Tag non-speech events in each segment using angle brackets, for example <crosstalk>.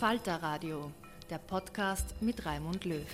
Falter Radio, der Podcast mit Raimund Löw.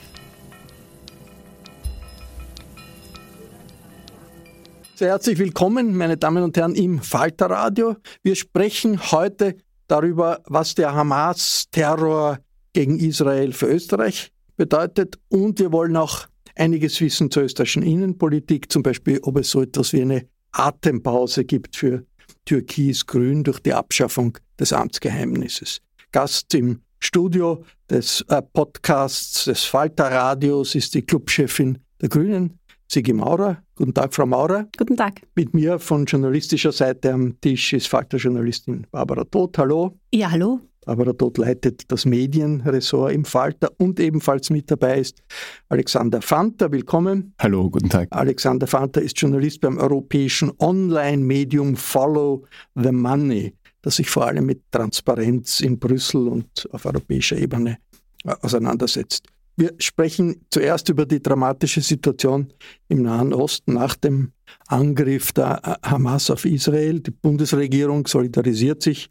Sehr herzlich willkommen, meine Damen und Herren, im Falter Radio. Wir sprechen heute darüber, was der Hamas-Terror gegen Israel für Österreich bedeutet und wir wollen auch einiges wissen zur österreichischen Innenpolitik, zum Beispiel, ob es so etwas wie eine Atempause gibt für Türkis-Grün durch die Abschaffung des Amtsgeheimnisses. Gast im Studio des äh, Podcasts des Falter Radios ist die Clubchefin der Grünen, Sigi Maurer. Guten Tag, Frau Maurer. Guten Tag. Mit mir von journalistischer Seite am Tisch ist Falter-Journalistin Barbara Todt. Hallo. Ja, hallo. Barbara Todt leitet das Medienressort im Falter und ebenfalls mit dabei ist Alexander Fanter. Willkommen. Hallo, guten Tag. Alexander Fanter ist Journalist beim europäischen Online-Medium Follow the Money das sich vor allem mit Transparenz in Brüssel und auf europäischer Ebene äh, auseinandersetzt. Wir sprechen zuerst über die dramatische Situation im Nahen Osten nach dem Angriff der äh, Hamas auf Israel. Die Bundesregierung solidarisiert sich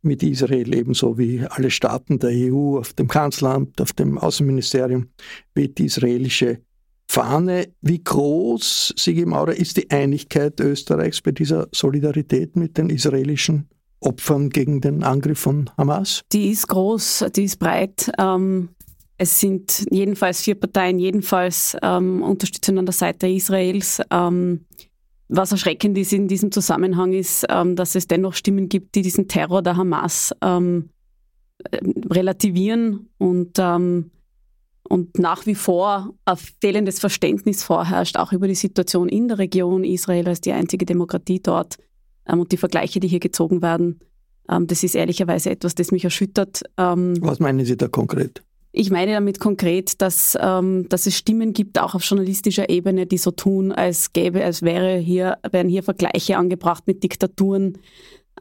mit Israel ebenso wie alle Staaten der EU. Auf dem Kanzleramt, auf dem Außenministerium weht die israelische Fahne. Wie groß, Sigi Maurer, ist die Einigkeit Österreichs bei dieser Solidarität mit den israelischen Opfern gegen den Angriff von Hamas? Die ist groß, die ist breit. Ähm, es sind jedenfalls vier Parteien, jedenfalls ähm, unterstützen an der Seite Israels. Ähm, was erschreckend ist in diesem Zusammenhang ist, ähm, dass es dennoch Stimmen gibt, die diesen Terror der Hamas ähm, relativieren und, ähm, und nach wie vor ein fehlendes Verständnis vorherrscht, auch über die Situation in der Region Israel als die einzige Demokratie dort und die Vergleiche, die hier gezogen werden, ähm, das ist ehrlicherweise etwas, das mich erschüttert. Ähm, Was meinen Sie da konkret? Ich meine damit konkret, dass, ähm, dass es Stimmen gibt, auch auf journalistischer Ebene, die so tun, als gäbe, als wäre hier, wären hier Vergleiche angebracht mit Diktaturen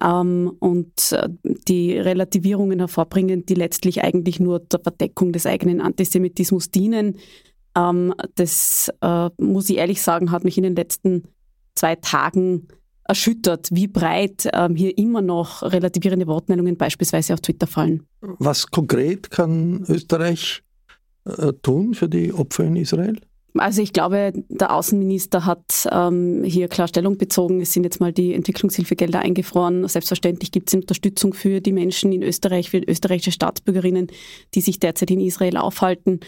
ähm, und äh, die Relativierungen hervorbringen, die letztlich eigentlich nur der Verdeckung des eigenen Antisemitismus dienen. Ähm, das äh, muss ich ehrlich sagen, hat mich in den letzten zwei Tagen erschüttert, wie breit ähm, hier immer noch relativierende Wortmeldungen beispielsweise auf Twitter fallen. Was konkret kann Österreich äh, tun für die Opfer in Israel? Also ich glaube, der Außenminister hat ähm, hier klar Stellung bezogen. Es sind jetzt mal die Entwicklungshilfegelder eingefroren. Selbstverständlich gibt es Unterstützung für die Menschen in Österreich, für österreichische Staatsbürgerinnen, die sich derzeit in Israel aufhalten.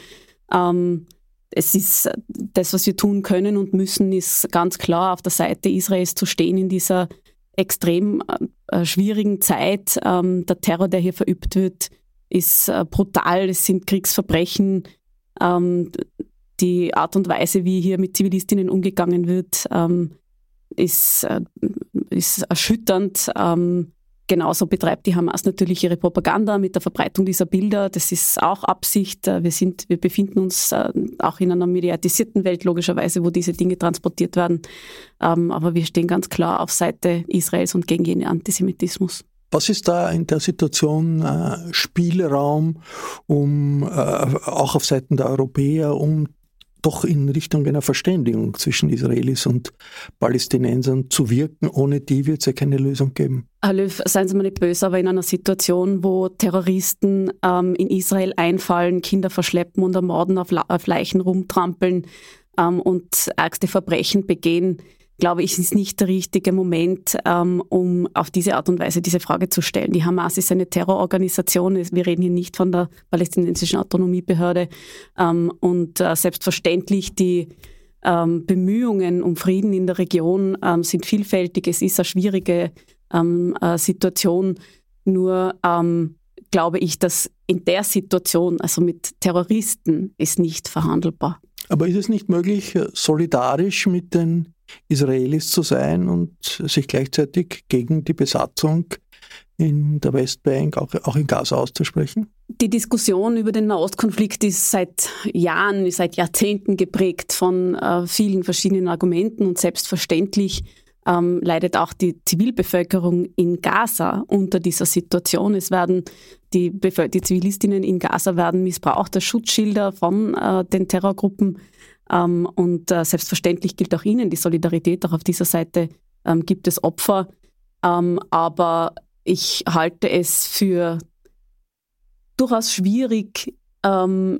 Ähm, es ist das, was wir tun können und müssen, ist ganz klar auf der Seite Israels zu stehen in dieser extrem äh, schwierigen Zeit. Ähm, der Terror, der hier verübt wird, ist äh, brutal. Es sind Kriegsverbrechen. Ähm, die Art und Weise, wie hier mit Zivilistinnen umgegangen wird, ähm, ist, äh, ist erschütternd. Ähm, Genauso betreibt die Hamas natürlich ihre Propaganda mit der Verbreitung dieser Bilder. Das ist auch Absicht. Äh, wir, sind, wir befinden uns äh, auch in einer mediatisierten Welt, logischerweise, wo diese Dinge transportiert werden. Ähm, aber wir stehen ganz klar auf Seite Israels und gegen jenen Antisemitismus. Was ist da in der Situation äh, Spielraum, um auch auf Seiten der Europäer, um doch in Richtung einer Verständigung zwischen Israelis und Palästinensern zu wirken. Ohne die wird es ja keine Lösung geben. Löw, seien Sie mir nicht böse, aber in einer Situation, wo Terroristen ähm, in Israel einfallen, Kinder verschleppen und ermorden, auf, auf Leichen rumtrampeln ähm, und ärgste Verbrechen begehen, glaube ich, ist nicht der richtige Moment, ähm, um auf diese Art und Weise diese Frage zu stellen. Die Hamas ist eine Terrororganisation. Wir reden hier nicht von der palästinensischen Autonomiebehörde. Ähm, und äh, selbstverständlich die ähm, Bemühungen um Frieden in der Region sind vielfältig. Es ist eine schwierige äh, Situation. Nur glaube ich, dass in der Situation, also mit Terroristen, ist nicht verhandelbar. Aber ist es nicht möglich, solidarisch mit den Israelis zu sein und sich gleichzeitig gegen die Besatzung in der Westbank, auch, auch in Gaza auszusprechen? Die Diskussion über den Nahostkonflikt ist seit Jahren, seit Jahrzehnten geprägt von äh, vielen verschiedenen Argumenten und selbstverständlich ähm, leidet auch die Zivilbevölkerung in Gaza unter dieser Situation. Es werden die, die Zivilistinnen in Gaza werden missbraucht als Schutzschilder von äh, den Terrorgruppen und äh, selbstverständlich gilt auch Ihnen die Solidarität. Auch auf dieser Seite ähm, gibt es Opfer. Ähm, aber ich halte es für durchaus schwierig, ähm,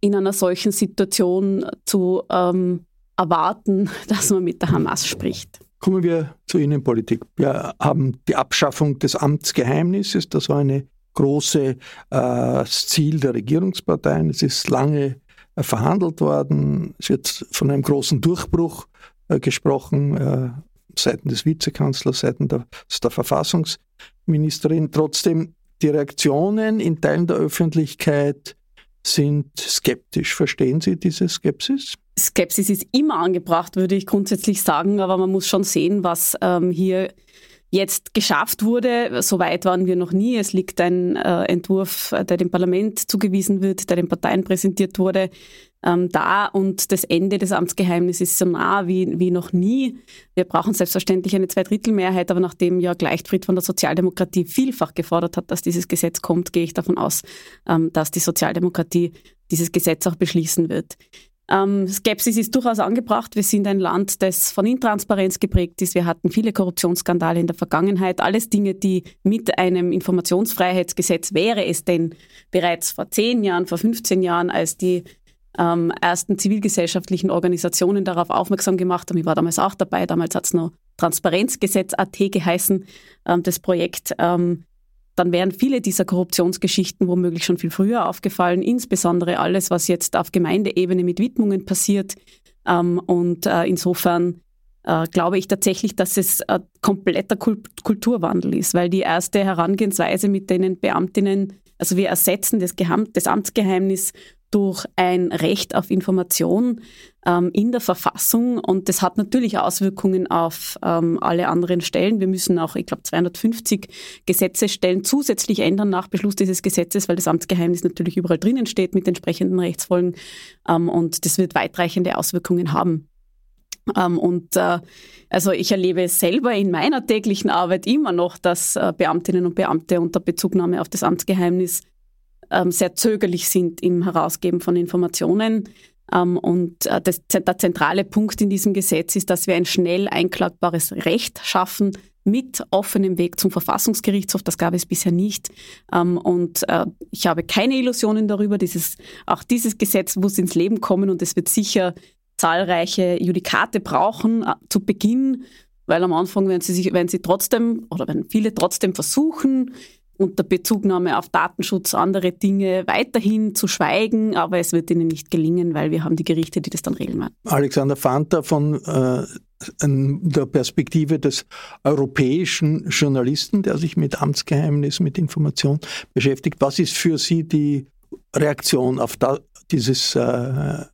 in einer solchen Situation zu ähm, erwarten, <laughs> dass man mit der Hamas spricht. Kommen wir zur Innenpolitik. Wir haben die Abschaffung des Amtsgeheimnisses. Das war ein großes äh, Ziel der Regierungsparteien. Es ist lange verhandelt worden. Es wird von einem großen Durchbruch äh, gesprochen, äh, seitens des Vizekanzlers, seitens der, der Verfassungsministerin. Trotzdem, die Reaktionen in Teilen der Öffentlichkeit sind skeptisch. Verstehen Sie diese Skepsis? Skepsis ist immer angebracht, würde ich grundsätzlich sagen, aber man muss schon sehen, was ähm, hier jetzt geschafft wurde. So weit waren wir noch nie. Es liegt ein äh, Entwurf, der dem Parlament zugewiesen wird, der den Parteien präsentiert wurde, ähm, da und das Ende des Amtsgeheimnisses ist so nah wie, wie noch nie. Wir brauchen selbstverständlich eine Zweidrittelmehrheit, aber nachdem ja Gleichfried von der Sozialdemokratie vielfach gefordert hat, dass dieses Gesetz kommt, gehe ich davon aus, ähm, dass die Sozialdemokratie dieses Gesetz auch beschließen wird. Ähm, Skepsis ist durchaus angebracht. Wir sind ein Land, das von Intransparenz geprägt ist. Wir hatten viele Korruptionsskandale in der Vergangenheit. Alles Dinge, die mit einem Informationsfreiheitsgesetz wäre es denn bereits vor zehn Jahren, vor 15 Jahren, als die ähm, ersten zivilgesellschaftlichen Organisationen darauf aufmerksam gemacht haben. Ich war damals auch dabei. Damals hat es noch Transparenzgesetz.at geheißen, ähm, das Projekt. Ähm, dann wären viele dieser Korruptionsgeschichten womöglich schon viel früher aufgefallen, insbesondere alles, was jetzt auf Gemeindeebene mit Widmungen passiert. Ähm, und äh, insofern äh, glaube ich tatsächlich, dass es ein kompletter Kulturwandel ist, weil die erste Herangehensweise mit denen Beamtinnen, also wir ersetzen das, das Amtsgeheimnis durch ein Recht auf Information ähm, in der Verfassung und das hat natürlich Auswirkungen auf ähm, alle anderen Stellen. Wir müssen auch, ich glaube, 250 Gesetzesstellen zusätzlich ändern nach Beschluss dieses Gesetzes, weil das Amtsgeheimnis natürlich überall drinnen steht mit entsprechenden Rechtsfolgen ähm, und das wird weitreichende Auswirkungen haben. Ähm, und äh, also ich erlebe selber in meiner täglichen Arbeit immer noch, dass äh, Beamtinnen und Beamte unter Bezugnahme auf das Amtsgeheimnis ähm, sehr zögerlich sind im Herausgeben von Informationen. Ähm, und äh, das, der zentrale Punkt in diesem Gesetz ist, dass wir ein schnell einklagbares Recht schaffen mit offenem Weg zum Verfassungsgerichtshof. Das gab es bisher nicht. Ähm, und äh, ich habe keine Illusionen darüber. Dieses, auch dieses Gesetz muss ins Leben kommen und es wird sicher zahlreiche Judikate brauchen äh, zu Beginn, weil am Anfang, wenn sie sich, wenn sie trotzdem oder wenn viele trotzdem versuchen, unter Bezugnahme auf Datenschutz andere Dinge weiterhin zu schweigen, aber es wird ihnen nicht gelingen, weil wir haben die Gerichte, die das dann regeln werden. Alexander Fanta von äh, der Perspektive des europäischen Journalisten, der sich mit Amtsgeheimnis, mit Information beschäftigt. Was ist für Sie die Reaktion auf da, dieses, äh,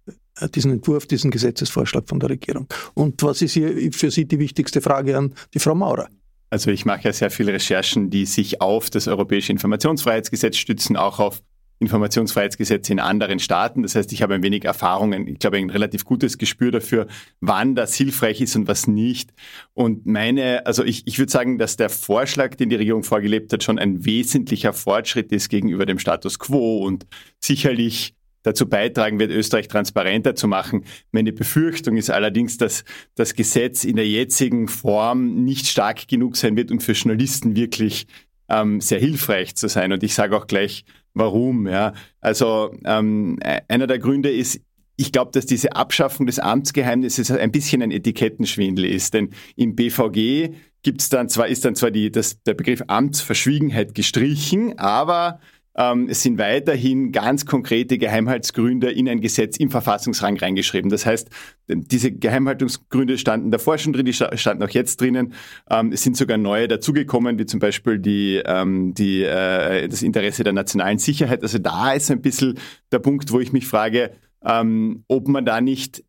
diesen Entwurf, diesen Gesetzesvorschlag von der Regierung? Und was ist hier für Sie die wichtigste Frage an die Frau Maurer? Also ich mache ja sehr viele Recherchen, die sich auf das Europäische Informationsfreiheitsgesetz stützen, auch auf Informationsfreiheitsgesetze in anderen Staaten. Das heißt, ich habe ein wenig Erfahrungen, ich glaube, ein relativ gutes Gespür dafür, wann das hilfreich ist und was nicht. Und meine, also ich, ich würde sagen, dass der Vorschlag, den die Regierung vorgelebt hat, schon ein wesentlicher Fortschritt ist gegenüber dem Status quo und sicherlich dazu beitragen wird, Österreich transparenter zu machen. Meine Befürchtung ist allerdings, dass das Gesetz in der jetzigen Form nicht stark genug sein wird, um für Journalisten wirklich ähm, sehr hilfreich zu sein. Und ich sage auch gleich, warum. Ja. Also ähm, einer der Gründe ist, ich glaube, dass diese Abschaffung des Amtsgeheimnisses ein bisschen ein Etikettenschwindel ist. Denn im BVG gibt's dann zwar, ist dann zwar die, das, der Begriff Amtsverschwiegenheit gestrichen, aber ähm, es sind weiterhin ganz konkrete Geheimhaltsgründe in ein Gesetz im Verfassungsrang reingeschrieben. Das heißt, diese Geheimhaltungsgründe standen davor schon drin, die standen auch jetzt drinnen. Ähm, es sind sogar neue dazugekommen, wie zum Beispiel die, ähm, die, äh, das Interesse der nationalen Sicherheit. Also da ist ein bisschen der Punkt, wo ich mich frage, ob man da nicht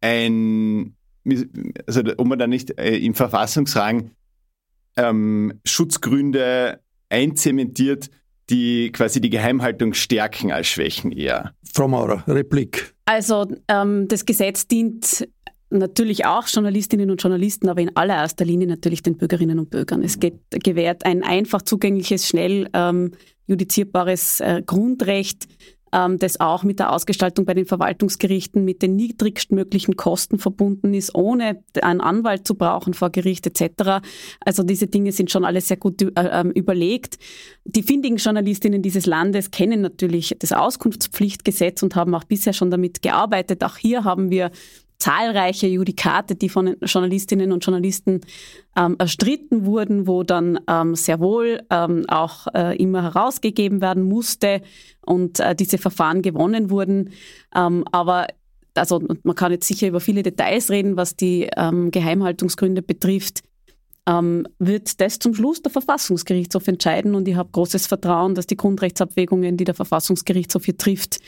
ein, also ob man da nicht äh, im Verfassungsrang Schutzgründe einzementiert, die quasi die Geheimhaltung stärken als Schwächen eher. Frau Maurer, Replik. Also ähm, das Gesetz dient natürlich auch Journalistinnen und Journalisten, aber in allererster Linie natürlich den Bürgerinnen und Bürgern. Es geht, gewährt ein einfach zugängliches, schnell ähm, judizierbares äh, Grundrecht ähm, das auch mit der Ausgestaltung bei den Verwaltungsgerichten mit den niedrigstmöglichen Kosten verbunden ist, ohne einen Anwalt zu brauchen vor Gericht etc. Also diese Dinge sind schon alle sehr gut äh, ähm, überlegt. Die findigen Journalistinnen dieses Landes kennen natürlich das Auskunftspflichtgesetz und haben auch bisher schon damit gearbeitet. Auch hier haben wir zahlreiche Judikate, die von Journalistinnen und Journalisten ähm, erstritten wurden, wo dann ähm, sehr wohl ähm, auch äh, immer herausgegeben werden musste und äh, diese Verfahren gewonnen wurden. Ähm, aber also man kann jetzt sicher über viele Details reden, was die ähm, Geheimhaltungsgründe betrifft ähm, wird das zum Schluss der Verfassungsgerichtshof entscheiden. Und ich habe großes Vertrauen, dass die Grundrechtsabwägungen, die der Verfassungsgerichtshof hier trifft,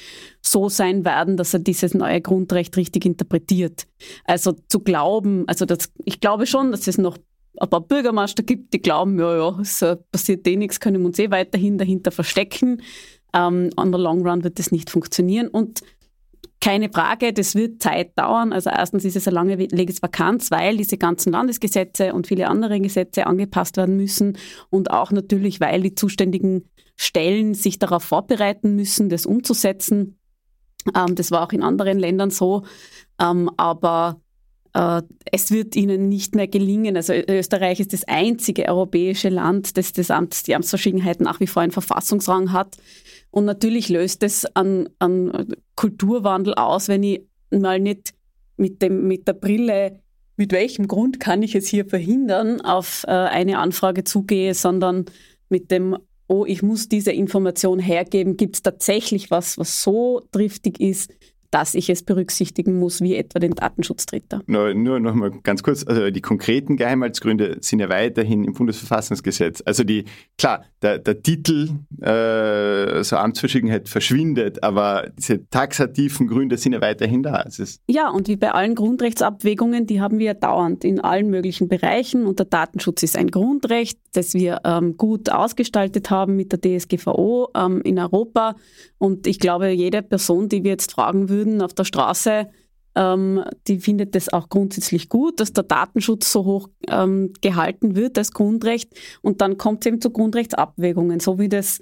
so sein werden, dass er dieses neue Grundrecht richtig interpretiert. Also zu glauben, also das, ich glaube schon, dass es noch ein paar Bürgermeister gibt, die glauben, ja, ja, es äh, passiert eh nichts, können wir uns eh weiterhin dahinter verstecken. Ähm, on the long run wird das nicht funktionieren. Und keine Frage, das wird Zeit dauern. Also erstens ist es eine lange Legisvakanz, weil diese ganzen Landesgesetze und viele andere Gesetze angepasst werden müssen und auch natürlich, weil die zuständigen Stellen sich darauf vorbereiten müssen, das umzusetzen. Ähm, das war auch in anderen Ländern so. Ähm, aber äh, es wird ihnen nicht mehr gelingen. Also Österreich ist das einzige europäische Land, das das Amts, die Amtsverschwiegenheit nach wie vor einen Verfassungsrang hat. Und natürlich löst es an, an Kulturwandel aus, wenn ich mal nicht mit, dem, mit der Brille, mit welchem Grund kann ich es hier verhindern, auf äh, eine Anfrage zugehe, sondern mit dem, oh, ich muss diese Information hergeben, gibt es tatsächlich was, was so driftig ist, dass ich es berücksichtigen muss, wie etwa den Datenschutztritter. Nur, nur noch mal ganz kurz, also die konkreten Geheimhaltsgründe sind ja weiterhin im Bundesverfassungsgesetz. Also die, klar, der, der Titel äh, so Amtsverschwiegenheit verschwindet, aber diese taxativen Gründe sind ja weiterhin da. ja, und wie bei allen Grundrechtsabwägungen, die haben wir ja dauernd in allen möglichen Bereichen und der Datenschutz ist ein Grundrecht, das wir ähm, gut ausgestaltet haben mit der DSGVO ähm, in Europa. Und ich glaube, jede Person, die wir jetzt fragen würden auf der Straße, ähm, die findet es auch grundsätzlich gut, dass der Datenschutz so hoch ähm, gehalten wird als Grundrecht. Und dann kommt es eben zu Grundrechtsabwägungen, so wie das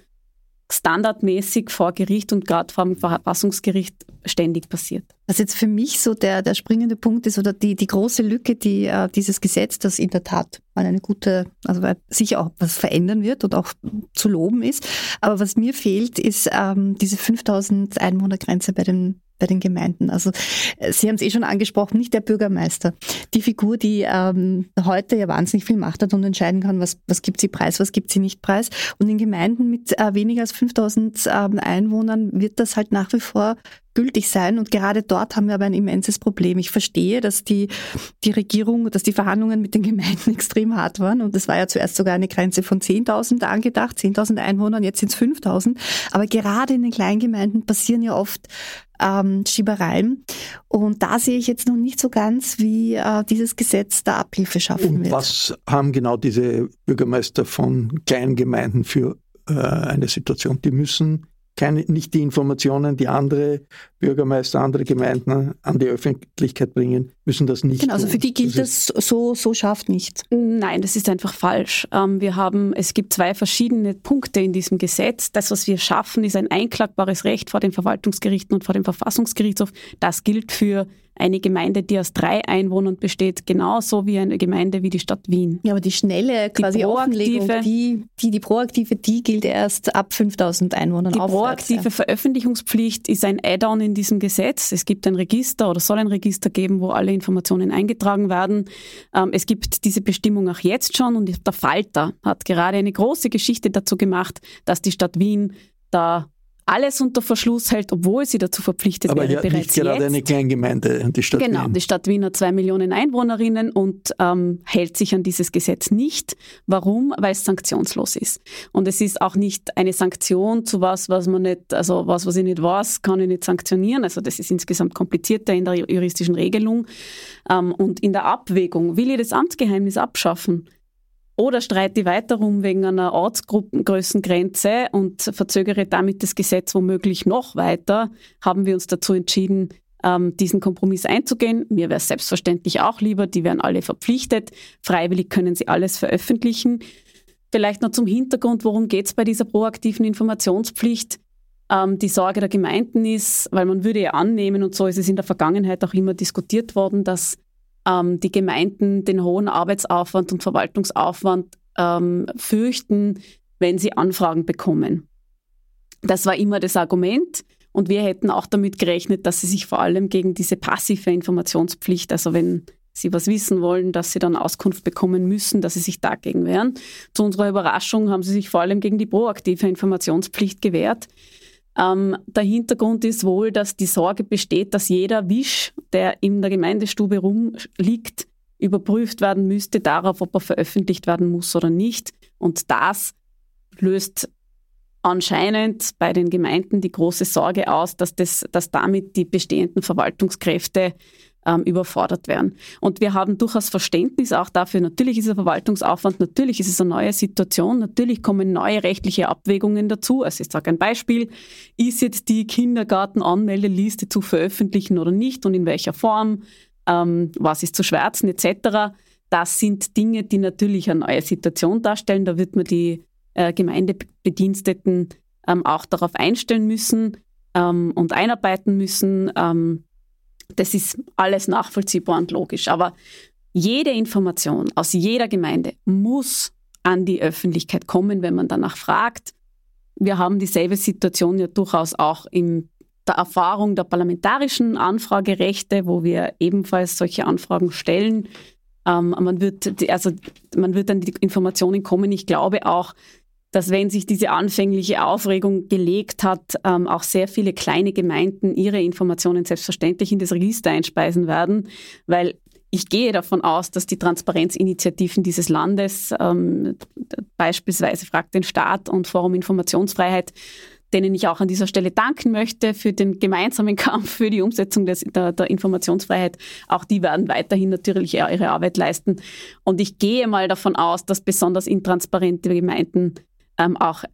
standardmäßig vor Gericht und gerade vor dem Verfassungsgericht ständig passiert. Was jetzt für mich so der, der springende Punkt ist oder die, die große Lücke, die äh, dieses Gesetz, das in der Tat mal eine gute, also sicher auch was verändern wird und auch zu loben ist. Aber was mir fehlt, ist ähm, diese 5000 Einwohnergrenze bei den bei den Gemeinden. Also äh, Sie haben es eh schon angesprochen, nicht der Bürgermeister. Die Figur, die ähm, heute ja wahnsinnig viel Macht hat und entscheiden kann, was, was gibt sie preis, was gibt sie nicht preis. Und in Gemeinden mit äh, weniger als 5000 ähm, Einwohnern wird das halt nach wie vor gültig sein. Und gerade dort haben wir aber ein immenses Problem. Ich verstehe, dass die, die Regierung, dass die Verhandlungen mit den Gemeinden <laughs> extrem hart waren. Und es war ja zuerst sogar eine Grenze von 10.000 angedacht, 10.000 Einwohnern, jetzt sind es 5.000. Aber gerade in den Kleingemeinden passieren ja oft ähm, Schiebereien. Und da sehe ich jetzt noch nicht so ganz, wie äh, dieses Gesetz da Abhilfe schaffen Und wird. Was haben genau diese Bürgermeister von Kleingemeinden für äh, eine Situation? Die müssen keine, nicht die Informationen, die andere Bürgermeister, andere Gemeinden an die Öffentlichkeit bringen, müssen das nicht. Genau, also tun. für die gilt das das, so, so scharf nicht. Nein, das ist einfach falsch. Ähm, wir haben, es gibt zwei verschiedene Punkte in diesem Gesetz. Das, was wir schaffen, ist ein einklagbares Recht vor den Verwaltungsgerichten und vor dem Verfassungsgerichtshof. Das gilt für eine Gemeinde, die aus drei Einwohnern besteht, genauso wie eine Gemeinde wie die Stadt Wien. Ja, aber die schnelle quasi Offenlegung, proaktive- die, die, die proaktive, die gilt erst ab 5000 Einwohnern Die aufwärts. proaktive Veröffentlichungspflicht ist ein Add-on in diesem Gesetz. Es gibt ein Register oder soll ein Register geben, wo alle Informationen eingetragen werden. Ähm, es gibt diese Bestimmung auch jetzt schon und der Falter hat gerade eine große Geschichte dazu gemacht, dass die Stadt Wien da alles unter Verschluss hält, obwohl sie dazu verpflichtet aber wäre ja bereits nicht gerade jetzt. eine Kleingemeinde, die Stadt Genau, Wien. die Stadt Wien hat zwei Millionen Einwohnerinnen und ähm, hält sich an dieses Gesetz nicht. Warum? Weil es sanktionslos ist. Und es ist auch nicht eine Sanktion zu was, was man nicht, also was, was ich nicht weiß, kann ich nicht sanktionieren. Also das ist insgesamt komplizierter in der juristischen Regelung. Ähm, und in der Abwägung, will ich das Amtsgeheimnis abschaffen? Oder streite ich weiter rum wegen einer Ortsgrößengrenze und verzögere damit das Gesetz womöglich noch weiter, haben wir uns dazu entschieden, ähm, diesen Kompromiss einzugehen. Mir wäre es selbstverständlich auch lieber, die wären alle verpflichtet. Freiwillig können sie alles veröffentlichen. Vielleicht noch zum Hintergrund, worum geht es bei dieser proaktiven Informationspflicht? Ähm, die Sorge der Gemeinden ist, weil man würde ja annehmen, und so ist es in der Vergangenheit auch immer diskutiert worden, dass ähm, die Gemeinden den hohen Arbeitsaufwand und Verwaltungsaufwand ähm, fürchten, wenn sie Anfragen bekommen. Das war immer das Argument. Und wir hätten auch damit gerechnet, dass sie sich vor allem gegen diese passive Informationspflicht, also wenn sie was wissen wollen, dass sie dann Auskunft bekommen müssen, dass sie sich dagegen wehren. Zu unserer Überraschung haben sie sich vor allem gegen die proaktive Informationspflicht gewehrt. Ähm, der Hintergrund ist wohl, dass die Sorge besteht, dass jeder Wisch, der in der Gemeindestube rumliegt, überprüft werden müsste darauf, ob er veröffentlicht werden muss oder nicht. Und das löst anscheinend bei den Gemeinden die große Sorge aus, dass, das, dass damit die bestehenden Verwaltungskräfte ähm, überfordert werden. Und wir haben durchaus Verständnis auch dafür, natürlich ist es ein Verwaltungsaufwand, natürlich ist es eine neue Situation, natürlich kommen neue rechtliche Abwägungen dazu. Also ich sage ein Beispiel, ist jetzt die Kindergartenanmeldeliste zu veröffentlichen oder nicht und in welcher Form, ähm, was ist zu schwärzen etc. Das sind Dinge, die natürlich eine neue Situation darstellen. Da wird man die äh, Gemeindebediensteten ähm, auch darauf einstellen müssen ähm, und einarbeiten müssen. Ähm, das ist alles nachvollziehbar und logisch. Aber jede Information aus jeder Gemeinde muss an die Öffentlichkeit kommen, wenn man danach fragt. Wir haben dieselbe Situation ja durchaus auch in der Erfahrung der parlamentarischen Anfragerechte, wo wir ebenfalls solche Anfragen stellen. Ähm, man, wird, also, man wird an die Informationen kommen. Ich glaube auch, dass wenn sich diese anfängliche Aufregung gelegt hat, ähm, auch sehr viele kleine Gemeinden ihre Informationen selbstverständlich in das Register einspeisen werden, weil ich gehe davon aus, dass die Transparenzinitiativen dieses Landes, ähm, beispielsweise Fragt den Staat und Forum Informationsfreiheit, denen ich auch an dieser Stelle danken möchte für den gemeinsamen <laughs> Kampf für die Umsetzung des, der, der Informationsfreiheit. Auch die werden weiterhin natürlich ihre Arbeit leisten. Und ich gehe mal davon aus, dass besonders intransparente Gemeinden ähm, auch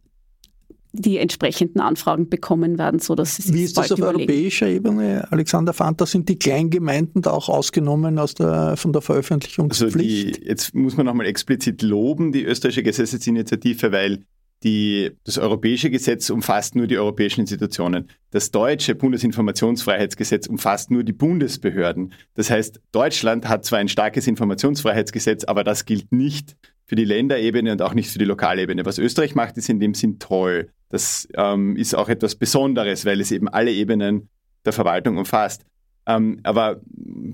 die entsprechenden Anfragen bekommen werden, so dass sie sich Wie ist das auf überlegen. europäischer Ebene, Alexander Fanta? Sind die Kleingemeinden da auch ausgenommen aus der, von der Also Veröffentlichungspflicht? die, jetzt muss man nochmal explizit loben, die österreichische Gesetzesinitiative, weil die, das europäische Gesetz umfasst nur die europäischen Institutionen. Das deutsche Bundesinformationsfreiheitsgesetz umfasst nur die Bundesbehörden. Das heißt, Deutschland hat zwar ein starkes Informationsfreiheitsgesetz, aber das gilt nicht für die Länderebene und auch nicht für die Lokalebene. Was Österreich macht, ist in dem Sinn toll. Das ähm, ist auch etwas Besonderes, weil es eben alle Ebenen der Verwaltung umfasst. Ähm, aber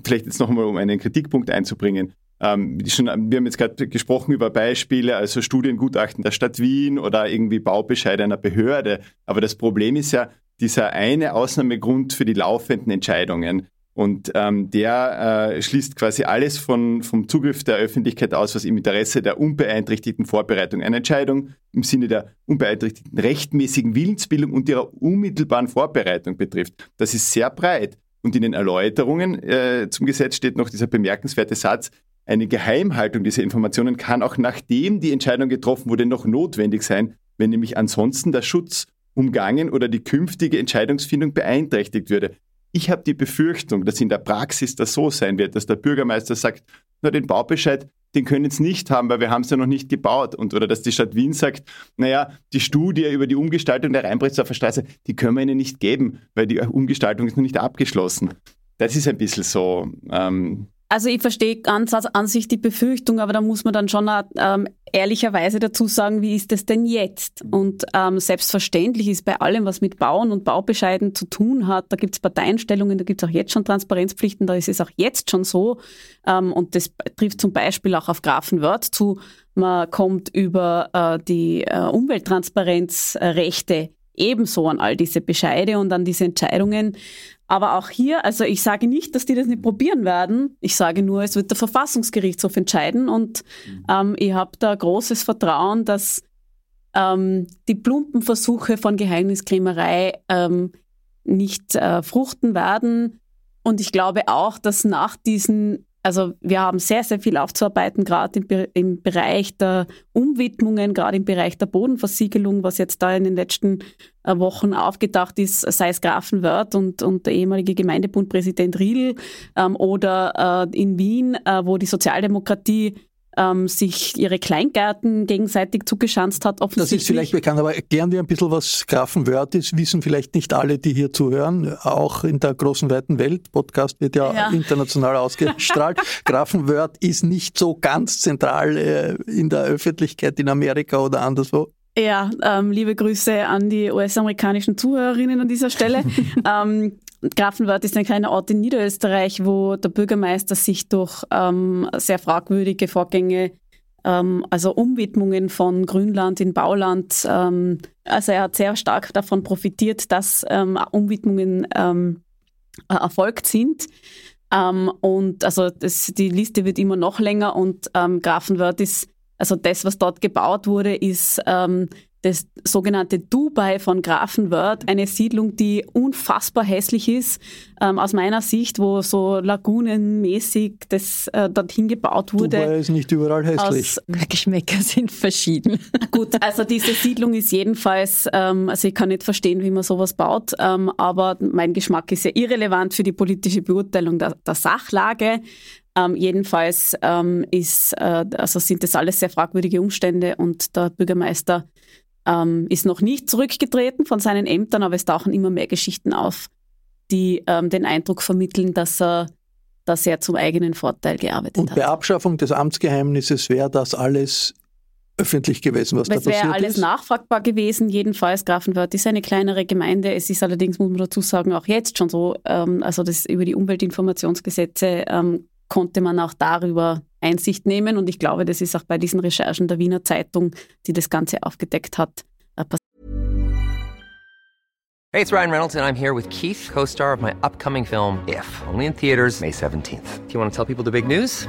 vielleicht jetzt nochmal, um einen Kritikpunkt einzubringen. Ähm, schon, wir haben jetzt gerade gesprochen über Beispiele, also Studiengutachten der Stadt Wien oder irgendwie Baubescheid einer Behörde. Aber das Problem ist ja dieser eine Ausnahmegrund für die laufenden Entscheidungen. Und ähm, der äh, schließt quasi alles von, vom Zugriff der Öffentlichkeit aus, was im Interesse der unbeeinträchtigten Vorbereitung einer Entscheidung, im Sinne der unbeeinträchtigten rechtmäßigen Willensbildung und ihrer unmittelbaren Vorbereitung betrifft. Das ist sehr breit. Und in den Erläuterungen äh, zum Gesetz steht noch dieser bemerkenswerte Satz, eine Geheimhaltung dieser Informationen kann auch nachdem die Entscheidung getroffen wurde noch notwendig sein, wenn nämlich ansonsten der Schutz umgangen oder die künftige Entscheidungsfindung beeinträchtigt würde. Ich habe die Befürchtung, dass in der Praxis das so sein wird, dass der Bürgermeister sagt, na, den Baubescheid, den können es nicht haben, weil wir haben es ja noch nicht gebaut. Und, oder dass die Stadt Wien sagt, naja, die Studie über die Umgestaltung der Rheinbrechtsdorfer Straße, die können wir Ihnen nicht geben, weil die Umgestaltung ist noch nicht abgeschlossen. Das ist ein bisschen so, ähm, also ich verstehe ganz an sich die Befürchtung, aber da muss man dann schon ähm, ehrlicherweise dazu sagen, wie ist es denn jetzt? Und ähm, selbstverständlich ist bei allem, was mit Bauen und Baubescheiden zu tun hat, da gibt es Parteienstellungen, da gibt es auch jetzt schon Transparenzpflichten, da ist es auch jetzt schon so. Ähm, und das trifft zum Beispiel auch auf Grafenwörth zu. Man kommt über äh, die äh, Umwelttransparenzrechte ebenso an all diese Bescheide und an diese Entscheidungen. Aber auch hier, also ich sage nicht, dass die das nicht probieren werden. Ich sage nur, es wird der Verfassungsgerichtshof entscheiden und mhm. ähm, ich habe da großes Vertrauen, dass ähm, die plumpen Versuche von Geheimniskrämerei ähm, nicht äh, fruchten werden. Und ich glaube auch, dass nach diesen also wir haben sehr, sehr viel aufzuarbeiten, gerade im, im, Bereich der Umwidmungen, gerade im Bereich der Bodenversiegelung, was jetzt da in den letzten äh, Wochen aufgedacht ist, sei es Grafenwörth und, und der ehemalige Gemeindebundpräsident Riedl ähm, oder äh, in Wien, äh, wo die Sozialdemokratie ähm, sich ihre Kleingärten gegenseitig zugeschanzt hat. Das ist vielleicht bekannt, aber erklären wir ein bisschen, was Grafenwörth ist. Wissen vielleicht nicht alle, die hier zuhören, auch in der großen, weiten Welt. Podcast wird ja, ja. international <laughs> ausgestrahlt. Grafenwörth ist nicht so ganz zentral äh, in der Öffentlichkeit in Amerika oder anderswo. Ja, ähm, liebe Grüße an die US-amerikanischen Zuhörerinnen an dieser Stelle. <laughs> ähm, Grafenwörth ist ein kleiner Ort in Niederösterreich, wo der Bürgermeister sich durch ähm, sehr fragwürdige Vorgänge, ähm, also Umwidmungen von Grünland in Bauland, ähm, also er hat sehr stark davon profitiert, dass ähm, Umwidmungen ähm, erfolgt sind. Ähm, und also das, die Liste wird immer noch länger und Grafenwörth ist, also das, was dort gebaut wurde, ist das sogenannte Dubai von Grafenwörth, eine Siedlung, die unfassbar hässlich ist, ähm, aus meiner Sicht, wo so lagunenmäßig das äh, dorthin gebaut wurde. Dubai ist nicht überall hässlich. Aus, Geschmäcker sind verschieden. <laughs> Gut, also diese Siedlung ist jedenfalls, ähm, also ich kann nicht verstehen, wie man sowas baut, ähm, aber mein Geschmack ist ja irrelevant für die politische Beurteilung der, der Sachlage. Ähm, jedenfalls ähm, ist, äh, also sind das alles sehr fragwürdige Umstände und der Bürgermeister ähm, ist noch nicht zurückgetreten von seinen Ämtern, aber es tauchen immer mehr Geschichten auf, die ähm, den Eindruck vermitteln, dass er, dass er zum eigenen Vorteil gearbeitet Und hat. Und bei Abschaffung des Amtsgeheimnisses wäre das alles öffentlich gewesen, was es da passiert ist? Es wäre alles nachfragbar gewesen. Jedenfalls, Grafenwörth ist eine kleinere Gemeinde. Es ist allerdings, muss man dazu sagen, auch jetzt schon so, ähm, also das über die Umweltinformationsgesetze ähm, konnte man auch darüber Einsicht nehmen. Und ich glaube, das ist auch bei diesen Recherchen der Wiener Zeitung, die das Ganze aufgedeckt hat, äh, passiert. Hey, it's Ryan Reynolds and I'm here with Keith, co-star of my upcoming film If, only in theaters May 17th. Do you want to tell people the big news?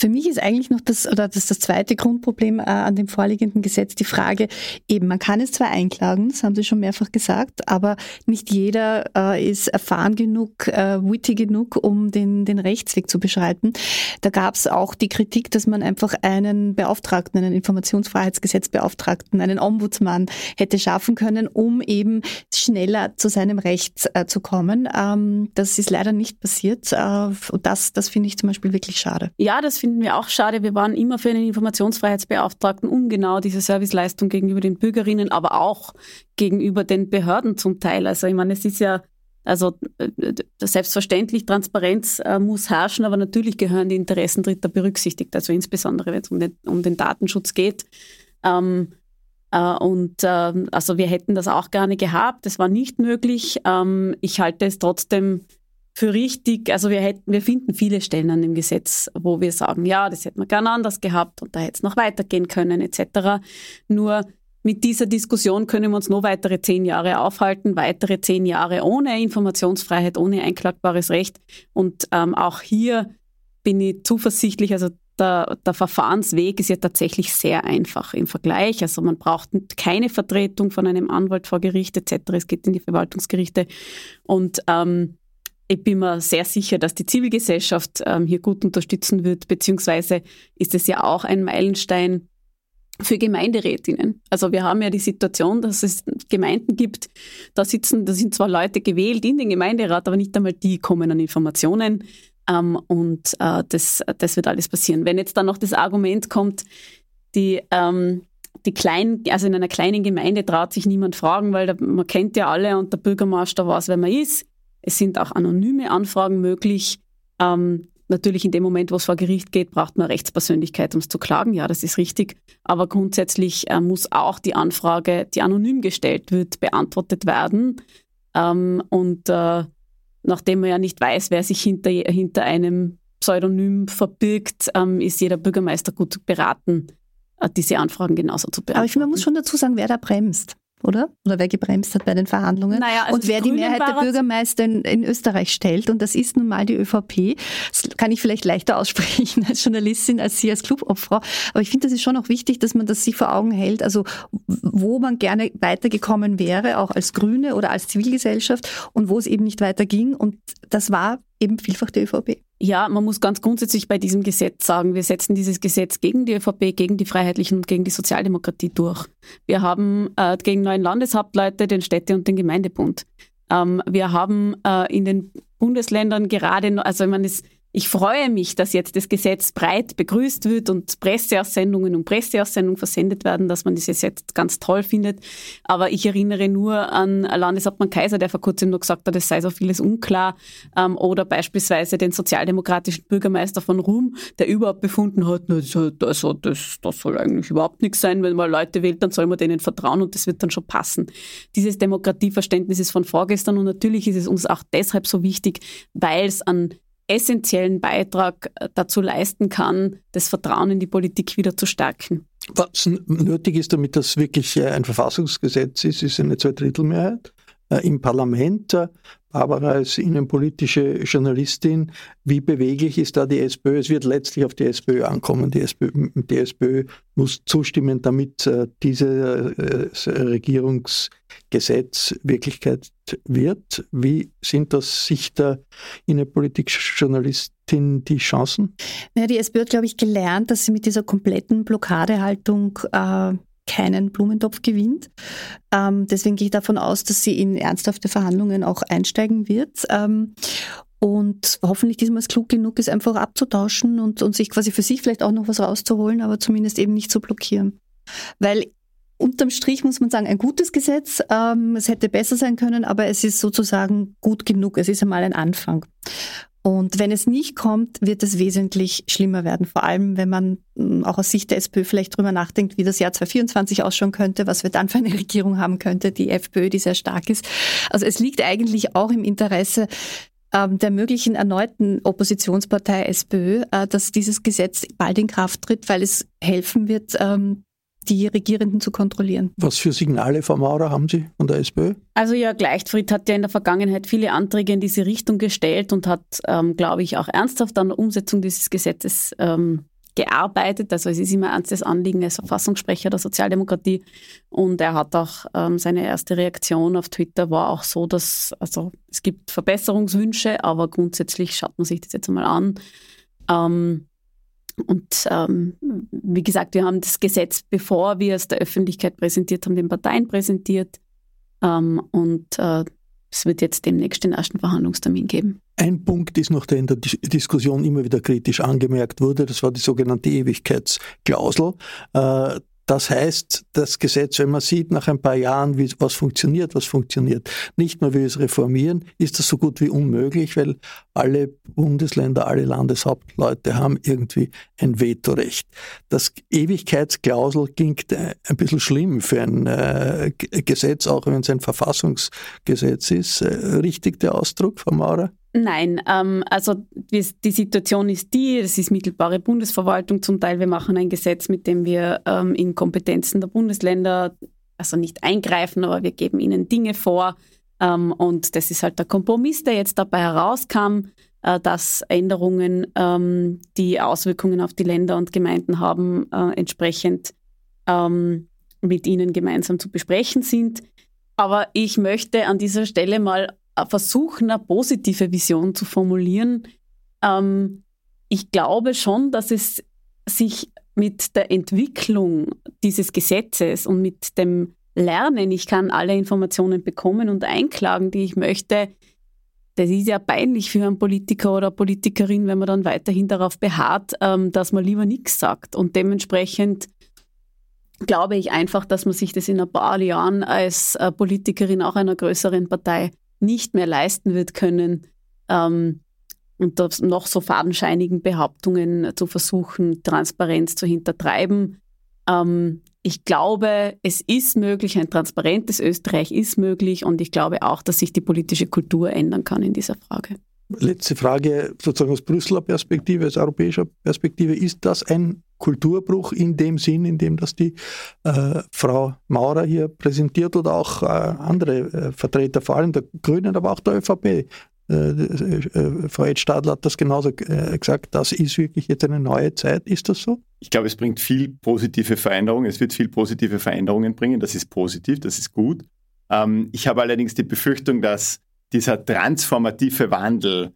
Für mich ist eigentlich noch das, oder das ist das zweite Grundproblem äh, an dem vorliegenden Gesetz die Frage, eben, man kann es zwar einklagen, das haben Sie schon mehrfach gesagt, aber nicht jeder äh, ist erfahren genug, äh, witty genug, um den, den Rechtsweg zu beschreiten. Da gab es auch die Kritik, dass man einfach einen Beauftragten, einen Informationsfreiheitsgesetzbeauftragten, einen Ombudsmann hätte schaffen können, um eben schneller zu seinem Recht äh, zu kommen. Ähm, das ist leider nicht passiert äh, und das, das finde ich zum Beispiel wirklich schade. Ja, das finde finden wir auch schade. Wir waren immer für einen Informationsfreiheitsbeauftragten, um genau diese Serviceleistung gegenüber den Bürgerinnen, aber auch gegenüber den Behörden zum Teil. Also ich meine, es ist ja, also äh, selbstverständlich, Transparenz äh, muss herrschen, aber natürlich gehören die Interessen Dritter berücksichtigt, also insbesondere wenn es um den, um den Datenschutz geht. Ähm, äh, und äh, also wir hätten das auch gerne gehabt, das war nicht möglich. Ähm, ich halte es trotzdem für richtig, also wir hätten, wir finden viele Stellen an dem Gesetz, wo wir sagen, ja, das hätten wir gerne anders gehabt und da hätte es noch weitergehen können, etc. Nur mit dieser Diskussion können wir uns noch weitere zehn Jahre aufhalten, weitere zehn Jahre ohne Informationsfreiheit, ohne einklagbares Recht. Und ähm, auch hier bin ich zuversichtlich, also der, der, Verfahrensweg ist ja tatsächlich sehr einfach im Vergleich. Also man braucht keine Vertretung von einem Anwalt vor Gericht etc. Es geht in die Verwaltungsgerichte. Und ähm, ich bin mir sehr sicher, dass die Zivilgesellschaft ähm, hier gut unterstützen wird, beziehungsweise ist es ja auch ein Meilenstein für Gemeinderätinnen. Also wir haben ja die Situation, dass es Gemeinden gibt, da sitzen, da sind zwar Leute gewählt in den Gemeinderat, aber nicht einmal die kommen an Informationen. Ähm, und äh, das, das wird alles passieren. Wenn jetzt dann noch das Argument kommt, die, ähm, die kleinen, also in einer kleinen Gemeinde traut sich niemand fragen, weil da, man kennt ja alle und der Bürgermeister weiß, wer man ist. Es sind auch anonyme Anfragen möglich. Ähm, natürlich in dem Moment, wo es vor Gericht geht, braucht man Rechtspersönlichkeit, um es zu klagen. Ja, das ist richtig. Aber grundsätzlich äh, muss auch die Anfrage, die anonym gestellt wird, beantwortet werden. Ähm, und äh, nachdem man ja nicht weiß, wer sich hinter, hinter einem Pseudonym verbirgt, ähm, ist jeder Bürgermeister gut beraten, äh, diese Anfragen genauso zu beantworten. Aber ich finde, man muss schon dazu sagen, wer da bremst oder? Oder wer gebremst hat bei den Verhandlungen. Naja, also und wer die, die Mehrheit der Bürgermeister in, in, Österreich stellt. Und das ist nun mal die ÖVP. Das kann ich vielleicht leichter aussprechen <laughs> als Journalistin, als Sie als Clubobfrau. Aber ich finde, das ist schon auch wichtig, dass man das sich vor Augen hält. Also, wo man gerne weitergekommen wäre, auch als Grüne oder als Zivilgesellschaft und wo es eben nicht weiterging. Und das war eben vielfach die ÖVP. Ja, man muss ganz grundsätzlich bei diesem Gesetz sagen, wir setzen dieses Gesetz gegen die ÖVP, gegen die Freiheitlichen und gegen die Sozialdemokratie durch. Wir haben äh, gegen neuen Landeshauptleute den Städte- und den Gemeindebund. Ähm, wir haben äh, in den Bundesländern gerade, also meine, es ich freue mich, dass jetzt das Gesetz breit begrüßt wird und Presseaussendungen und Presseaussendungen versendet werden, dass man das jetzt ganz toll findet. Aber ich erinnere nur an Landeshauptmann Kaiser, der vor kurzem noch gesagt hat, es sei so vieles unklar. Ähm, oder beispielsweise den sozialdemokratischen Bürgermeister von Rum, der überhaupt befunden hat, also das, das soll eigentlich überhaupt nichts sein. Wenn man Leute wählt, dann soll man denen vertrauen und das wird dann schon passen. Dieses Demokratieverständnis ist von vorgestern und natürlich ist es uns auch deshalb so wichtig, weil es an essentiellen Beitrag äh, dazu leisten kann, das Vertrauen in die Politik wieder zu stärken. Was nötig ist, damit das wirklich äh, ein Verfassungsgesetz ist, ist eine Zweidrittelmehrheit im Parlament. Barbara als innenpolitische Journalistin, wie beweglich ist da die SPÖ? Es wird letztlich auf die SPÖ ankommen. Die SPÖ, die SPÖ muss zustimmen, damit äh, dieses äh, Regierungsgesetz Wirklichkeit wird. Wie sind aus Sicht der innenpolitischen Journalistin die Chancen? Ja, die SPÖ hat, glaube ich, gelernt, dass sie mit dieser kompletten Blockadehaltung äh, keinen Blumentopf gewinnt. Ähm, deswegen gehe ich davon aus, dass sie in ernsthafte Verhandlungen auch einsteigen wird. Ähm, und hoffentlich diesmal klug genug ist, einfach abzutauschen und, und sich quasi für sich vielleicht auch noch was rauszuholen, aber zumindest eben nicht zu blockieren. Weil unterm Strich muss man sagen, ein gutes Gesetz. Ähm, es hätte besser sein können, aber es ist sozusagen gut genug. Es ist einmal ein Anfang. Und wenn es nicht kommt, wird es wesentlich schlimmer werden. Vor allem, wenn man hm, auch aus Sicht der SPÖ vielleicht drüber nachdenkt, wie das Jahr 2024 ausschauen könnte, was wir dann für eine Regierung haben könnte, die FPÖ, die sehr stark ist. Also es liegt eigentlich auch im Interesse ähm, der möglichen erneuten Oppositionspartei SPÖ, äh, dass dieses Gesetz bald in Kraft tritt, weil es helfen wird, ähm, die Regierenden zu kontrollieren. Was für Signale, Frau Maurer, haben Sie von der SPÖ? Also Jörg Leichtfried hat ja in der Vergangenheit viele Anträge in diese Richtung gestellt und hat, ähm, glaube ich, auch ernsthaft an der Umsetzung dieses Gesetzes ähm, gearbeitet. Also es ist immer eines des Anliegen als Verfassungssprecher der Sozialdemokratie. Und er hat auch ähm, seine erste Reaktion auf Twitter war auch so, dass also es gibt Verbesserungswünsche, aber grundsätzlich schaut man sich das jetzt einmal an. Ähm, und ähm, wie gesagt, wir haben das Gesetz, bevor wir es der Öffentlichkeit präsentiert haben, den Parteien präsentiert. Ähm, und äh, es wird jetzt demnächst den ersten Verhandlungstermin geben. Ein Punkt ist noch, der in der Diskussion immer wieder kritisch angemerkt wurde, das war die sogenannte Ewigkeitsklausel. Äh, das heißt, das Gesetz, wenn man sieht nach ein paar Jahren, wie, was funktioniert, was funktioniert nicht mehr, wie es reformieren, ist das so gut wie unmöglich, weil alle Bundesländer, alle Landeshauptleute haben irgendwie ein Vetorecht. Das Ewigkeitsklausel klingt äh, ein bisschen schlimm für ein äh, Gesetz, auch wenn es ein Verfassungsgesetz ist. Äh, richtig der Ausdruck, Frau Maurer? Nein, ähm, also die, Situation ist die, es ist mittelbare Bundesverwaltung zum Teil. Wir machen ein Gesetz, mit dem wir ähm, in Kompetenzen der Bundesländer, also nicht eingreifen, aber wir geben ihnen Dinge vor. Ähm, und das ist halt der Kompromiss, der jetzt dabei herauskam, äh, dass Änderungen, ähm, die Auswirkungen auf die Länder und Gemeinden haben, äh, entsprechend ähm, mit ihnen gemeinsam zu besprechen sind. Aber ich möchte an dieser Stelle mal versuchen, eine positive Vision zu formulieren. Ähm, ich glaube schon, dass es sich mit der Entwicklung dieses Gesetzes und mit dem Lernen, ich kann alle Informationen bekommen und einklagen, die ich möchte, das ist ja peinlich für einen Politiker oder Politikerin, wenn man dann weiterhin darauf beharrt, ähm, dass man lieber nichts sagt. Und dementsprechend glaube ich einfach, dass man sich das in ein paar Jahren als äh, Politikerin auch einer größeren Partei nicht mehr leisten wird können, ähm, unter noch so fadenscheinigen Behauptungen zu versuchen, Transparenz zu hintertreiben. Ähm, ich glaube, es ist möglich, ein transparentes Österreich ist möglich und ich glaube auch, dass sich die politische Kultur ändern kann in dieser Frage. Letzte Frage sozusagen aus Brüsseler Perspektive, aus europäischer Perspektive. Ist das ein Kulturbruch in dem Sinn, in dem das die äh, Frau Maurer hier präsentiert oder auch äh, andere äh, Vertreter, vor allem der Grünen, aber auch der ÖVP? Äh, äh, Frau Ed Stadler hat das genauso äh, gesagt, das ist wirklich jetzt eine neue Zeit. Ist das so? Ich glaube, es bringt viel positive Veränderungen. Es wird viel positive Veränderungen bringen. Das ist positiv, das ist gut. Ähm, ich habe allerdings die Befürchtung, dass dieser transformative Wandel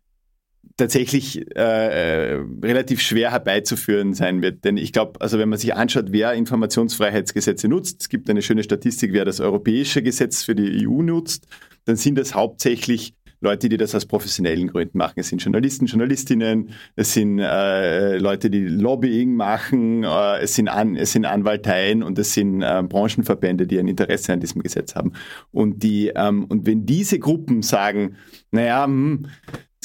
tatsächlich äh, äh, relativ schwer herbeizuführen sein wird. Denn ich glaube, also wenn man sich anschaut, wer Informationsfreiheitsgesetze nutzt, es gibt eine schöne Statistik, wer das europäische Gesetz für die EU nutzt, dann sind das hauptsächlich Leute, die das aus professionellen Gründen machen. Es sind Journalisten, Journalistinnen, es sind äh, Leute, die Lobbying machen, äh, es, sind an, es sind Anwalteien und es sind äh, Branchenverbände, die ein Interesse an diesem Gesetz haben. Und, die, ähm, und wenn diese Gruppen sagen, naja, hm,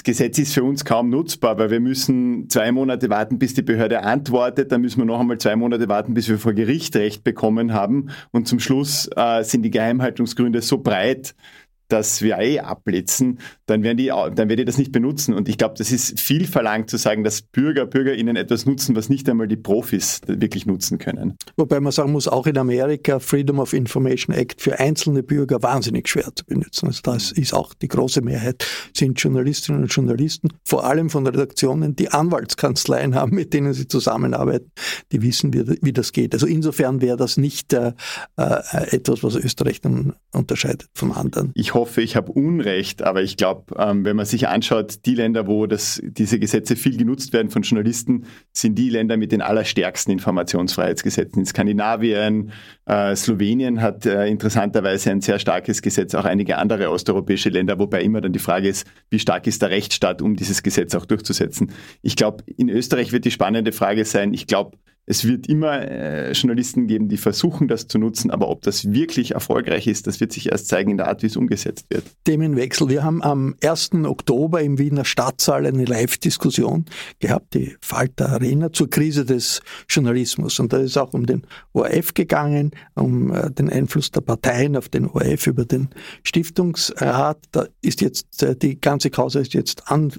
Gesetz ist für uns kaum nutzbar, weil wir müssen zwei Monate warten, bis die Behörde antwortet, dann müssen wir noch einmal zwei Monate warten, bis wir vor Gericht Recht bekommen haben. Und zum Schluss äh, sind die Geheimhaltungsgründe so breit, dass wir eh abblitzen, dann werden die, dann werden die das nicht benutzen. Und ich glaube, das ist viel verlangt zu sagen, dass Bürger, BürgerInnen etwas nutzen, was nicht einmal die Profis wirklich nutzen können. Wobei man sagen muss, auch in Amerika Freedom of Information Act für einzelne Bürger wahnsinnig schwer zu benutzen. Also das ist auch die große Mehrheit, sind Journalistinnen und Journalisten, vor allem von Redaktionen, die Anwaltskanzleien haben, mit denen sie zusammenarbeiten, die wissen, wie, wie das geht. Also insofern wäre das nicht äh, äh, etwas, was Österreich dann unterscheidet vom anderen. Ich hoffe, ich habe Unrecht, aber ich glaube, ähm, wenn man sich anschaut, die Länder, wo das, diese Gesetze viel genutzt werden von Journalisten, sind die Länder mit den allerstärksten Informationsfreiheitsgesetzen. In Skandinavien, äh, Slowenien hat äh, interessanterweise ein sehr starkes Gesetz, auch einige andere osteuropäische Länder, wobei immer dann die Frage ist, wie stark ist der Rechtsstaat, um dieses Gesetz auch durchzusetzen. Ich glaube, in Österreich wird die spannende Frage sein, ich glaube, es wird immer äh, Journalisten geben, die versuchen, das zu nutzen, aber ob das wirklich erfolgreich ist, das wird sich erst zeigen in der Art, wie es umgesetzt wird. Themenwechsel. Wir haben am 1. Oktober im Wiener Stadtsaal eine Live-Diskussion gehabt, die Falter Arena, zur Krise des Journalismus. Und da ist auch um den ORF gegangen, um äh, den Einfluss der Parteien auf den ORF über den Stiftungsrat. Da ist jetzt, äh, die ganze Causa ist jetzt an,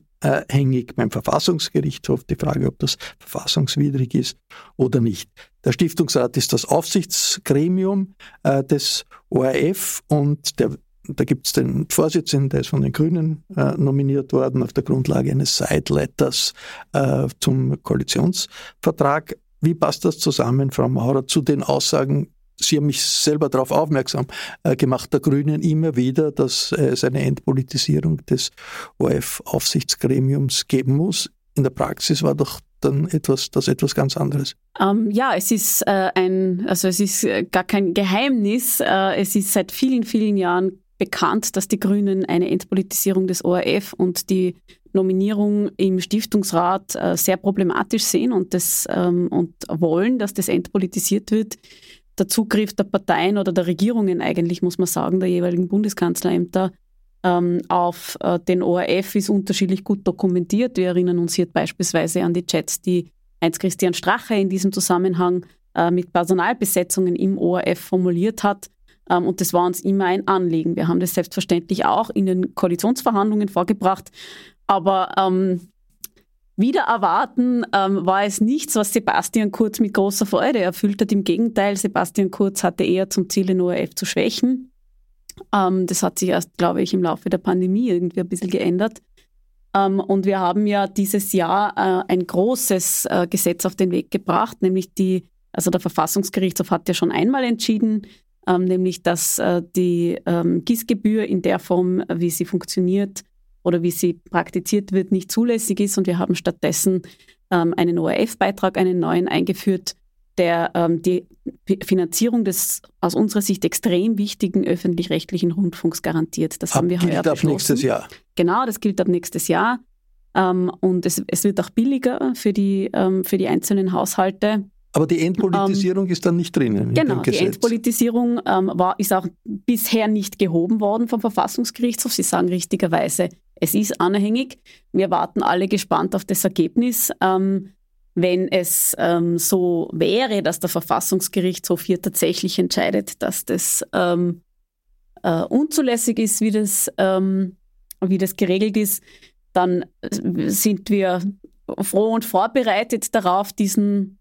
hängig beim Verfassungsgerichtshof die Frage, ob das verfassungswidrig ist oder nicht. Der Stiftungsrat ist das Aufsichtsgremium äh, des ORF und der da gibt es den Vorsitzenden, der ist von den Grünen äh, nominiert worden auf der Grundlage eines Side-Letters äh, zum Koalitionsvertrag. Wie passt das zusammen, Frau Maurer, zu den Aussagen, Sie haben mich selber darauf aufmerksam äh, gemacht, der Grünen immer wieder, dass es eine Entpolitisierung des ORF-Aufsichtsgremiums geben muss. In der Praxis war doch dann etwas, das etwas ganz anderes. Ähm, ja, es ist äh, ein, also es ist äh, gar kein Geheimnis. Äh, es ist seit vielen, vielen Jahren bekannt, dass die Grünen eine Entpolitisierung des ORF und die Nominierung im Stiftungsrat äh, sehr problematisch sehen und, das, ähm, und wollen, dass das entpolitisiert wird. Der Zugriff der Parteien oder der Regierungen eigentlich, muss man sagen, der jeweiligen Bundeskanzlerämter ähm, auf äh, den ORF ist unterschiedlich gut dokumentiert. Wir erinnern uns hier beispielsweise an die Chats, die Heinz-Christian Strache in diesem Zusammenhang äh, mit Personalbesetzungen im ORF formuliert hat. Ähm, und das war uns immer ein Anliegen. Wir haben das selbstverständlich auch in den Koalitionsverhandlungen vorgebracht. Aber ähm, wieder erwarten ähm, war es nichts, was Sebastian Kurz mit großer Freude erfüllt hat. Im Gegenteil, Sebastian Kurz hatte eher zum Ziel, den ORF zu schwächen. Ähm, das hat sich erst, glaube ich, im Laufe der Pandemie irgendwie ein bisschen geändert. Ähm, und wir haben ja dieses Jahr äh, ein großes äh, Gesetz auf den Weg gebracht, nämlich die, also der Verfassungsgerichtshof hat ja schon einmal entschieden, ähm, nämlich dass äh, die ähm, GIS-Gebühr in der Form, wie sie funktioniert oder wie sie praktiziert wird, nicht zulässig ist. Und wir haben stattdessen ähm, einen ORF-Beitrag, einen neuen eingeführt, der ähm, die Finanzierung des aus unserer Sicht extrem wichtigen öffentlich-rechtlichen Rundfunks garantiert. Das ab, haben wir gilt ab nächstes Jahr. Genau, das gilt ab nächstes Jahr. Ähm, und es, es, wird auch billiger für die, ähm, für die einzelnen Haushalte. Aber die Entpolitisierung ähm, ist dann nicht drinnen. Genau, die Entpolitisierung ähm, war, ist auch bisher nicht gehoben worden vom Verfassungsgerichtshof. Sie sagen richtigerweise, es ist anhängig. Wir warten alle gespannt auf das Ergebnis. Ähm, wenn es ähm, so wäre, dass der Verfassungsgerichtshof hier tatsächlich entscheidet, dass das ähm, äh, unzulässig ist, wie das, ähm, wie das geregelt ist, dann äh, sind wir froh und vorbereitet darauf, diesen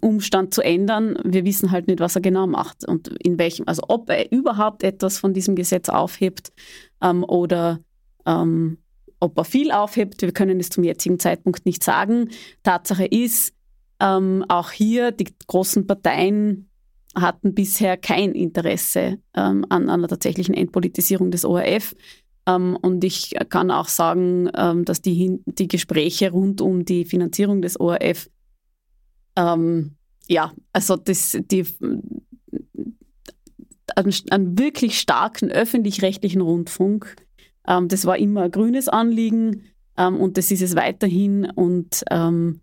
Umstand zu ändern. Wir wissen halt nicht, was er genau macht und in welchem, also ob er überhaupt etwas von diesem Gesetz aufhebt ähm, oder ähm, ob er viel aufhebt. Wir können es zum jetzigen Zeitpunkt nicht sagen. Tatsache ist, ähm, auch hier die großen Parteien hatten bisher kein Interesse ähm, an, einer tatsächlichen Entpolitisierung des ORF. Ähm, und ich kann auch sagen, ähm, dass die, die Gespräche rund um die Finanzierung des ORF ähm, ja, also das, die, einen, wirklich starken öffentlich-rechtlichen Rundfunk. Ähm, das war immer ein grünes Anliegen ähm, und das ist es weiterhin. Und ähm,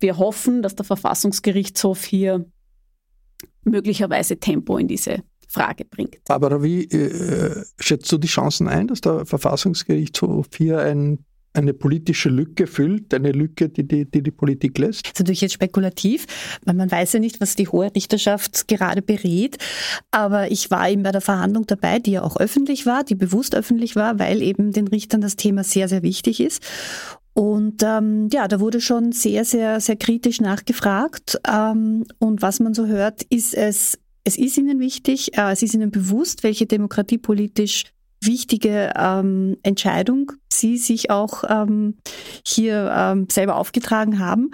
wir hoffen, dass der Verfassungsgerichtshof hier möglicherweise Tempo in diese Frage bringt. Aber wie äh, schätzt du die Chancen ein, dass der Verfassungsgerichtshof hier ein eine politische Lücke füllt, eine Lücke, die die, die, die Politik lässt? Das ist natürlich jetzt spekulativ, weil man weiß ja nicht, was die Hohe Richterschaft gerade berät. Aber ich war eben bei der Verhandlung dabei, die ja auch öffentlich war, die bewusst öffentlich war, weil eben den Richtern das Thema sehr, sehr wichtig ist. Und ähm, ja, da wurde schon sehr, sehr, sehr kritisch nachgefragt. Ähm, und was man so hört, ist es, es ist ihnen wichtig, äh, es ist ihnen bewusst, welche demokratiepolitisch wichtige ähm, Entscheidung Sie sich auch ähm, hier ähm, selber aufgetragen haben.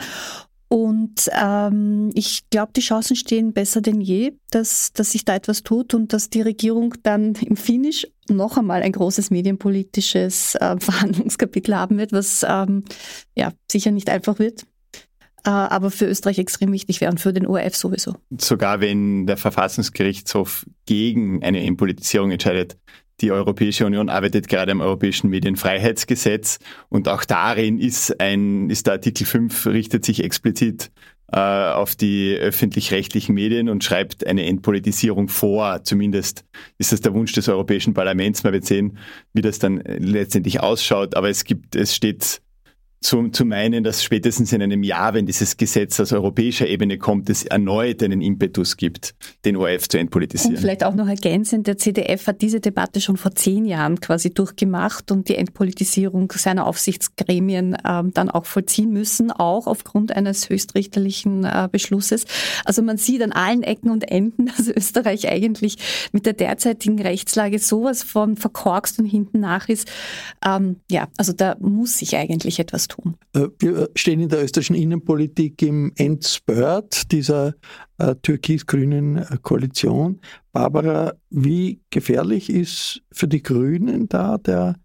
Und ähm, ich glaube, die Chancen stehen besser denn je, dass, dass sich da etwas tut und dass die Regierung dann im Finish noch einmal ein großes medienpolitisches äh, <laughs> Verhandlungskapitel haben wird, was ähm, ja sicher nicht einfach wird äh, aber für Österreich extrem wichtig wäre und für den ORF sowieso. Sogar wenn der Verfassungsgerichtshof gegen eine Impolitisierung entscheidet, die Europäische Union arbeitet gerade am Europäischen Medienfreiheitsgesetz und auch darin ist ein, ist der Artikel 5 richtet sich explizit äh, auf die öffentlich-rechtlichen Medien und schreibt eine Entpolitisierung vor. Zumindest ist das der Wunsch des Europäischen Parlaments. Man wird sehen, wie das dann letztendlich ausschaut. Aber es gibt, es steht zu, zu meinen, dass spätestens in einem Jahr, wenn dieses Gesetz aus europäischer Ebene kommt, es erneut einen Impetus gibt, den ORF zu entpolitisieren. Und vielleicht auch noch ergänzend, der CDF hat diese Debatte schon vor zehn Jahren quasi durchgemacht und die Entpolitisierung seiner Aufsichtsgremien ähm, dann auch vollziehen müssen, auch aufgrund eines höchstrichterlichen äh, Beschlusses. Also man sieht an allen Ecken und Enden, <laughs> dass Österreich eigentlich mit der derzeitigen Rechtslage sowas von verkorkst und hinten nach ist. Ähm, ja, also da muss sich eigentlich etwas tun. Äh, wir stehen in der österreichischen Innenpolitik im Endspurt dieser äh, türkis-grünen äh, Koalition. Barbara, wie gefährlich ist für die Grünen da der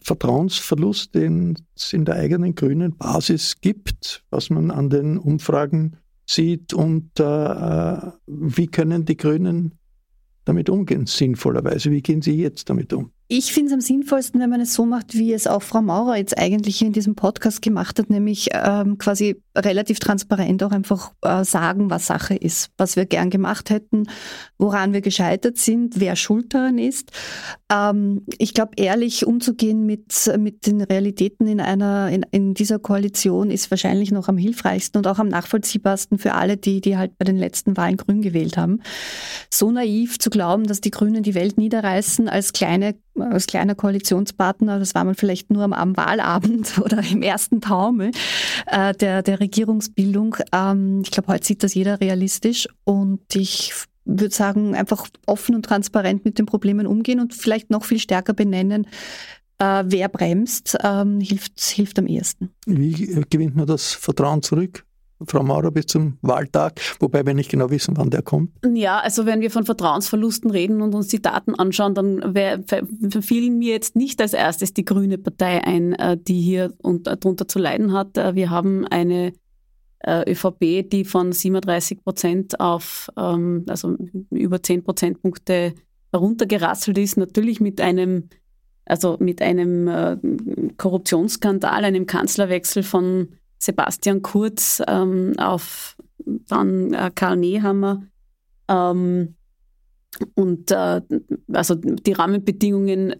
Vertrauensverlust, den es in der eigenen grünen Basis gibt, was man an den Umfragen sieht und äh, äh wie können die Grünen damit umgehen, sinnvollerweise? Wie gehen Sie jetzt damit um? Ich finde es am sinnvollsten, wenn man es so macht, wie es auch Frau Maurer jetzt eigentlich in diesem Podcast gemacht hat, nämlich ähm, quasi relativ transparent auch einfach äh, sagen, was Sache ist, was wir gern gemacht hätten, woran wir gescheitert sind, wer schuld daran ist. Ähm, ich glaube, ehrlich umzugehen mit, mit den Realitäten in einer, in, in dieser Koalition ist wahrscheinlich noch am hilfreichsten und auch am nachvollziehbarsten für alle, die, die halt bei den letzten Wahlen grün gewählt haben. So naiv zu glauben, dass die Grünen die Welt niederreißen als kleine als kleiner Koalitionspartner, das war man vielleicht nur am, am Wahlabend <laughs> oder im ersten Taumel äh, der, der Regierungsbildung. Ähm, ich glaube, heute sieht das jeder realistisch und ich würde sagen, einfach offen und transparent mit den Problemen umgehen und vielleicht noch viel stärker benennen, äh, wer bremst, ähm, hilft, hilft am ehesten. Wie gewinnt man das Vertrauen zurück? Frau Maurer, bis zum Wahltag, wobei wir nicht genau wissen, wann der kommt? Ja, also wenn wir von Vertrauensverlusten reden und uns die Daten anschauen, dann fielen mir jetzt nicht als erstes die Grüne Partei ein, äh, die hier darunter zu leiden hat. Äh, wir haben eine äh, ÖVP, die von 37 Prozent auf ähm, also über 10 Prozentpunkte heruntergerasselt ist, natürlich mit einem also mit einem Korruptionsskandal, einem Kanzlerwechsel von Sebastian Kurz ähm, auf dann äh, Karl Nehammer. Ähm, und äh, also die Rahmenbedingungen,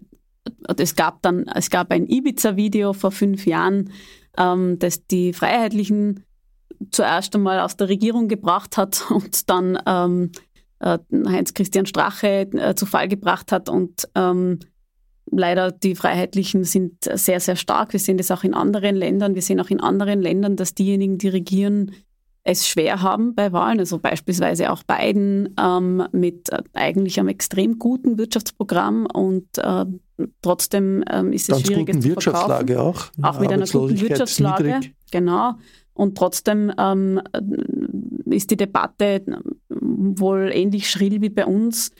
es gab dann, es gab ein Ibiza-Video vor fünf Jahren, ähm, das die Freiheitlichen zuerst einmal aus der Regierung gebracht hat <laughs> und dann ähm, äh, Heinz-Christian Strache äh, zu Fall gebracht hat und ähm, leider die Freiheitlichen sind sehr, sehr stark. Wir sehen das auch in anderen Ländern. Wir sehen auch in anderen Ländern, dass diejenigen, die regieren, es schwer haben bei Wahlen. Also beispielsweise auch Biden ähm, mit äh, eigentlich einem extrem guten Wirtschaftsprogramm und äh, trotzdem ähm, ist es Ganz schwierig, es zu Wirtschaftslage auch. Auch mit einer guten Wirtschaftslage. Genau. Und trotzdem ähm, ist die Debatte wohl ähnlich schrill wie bei uns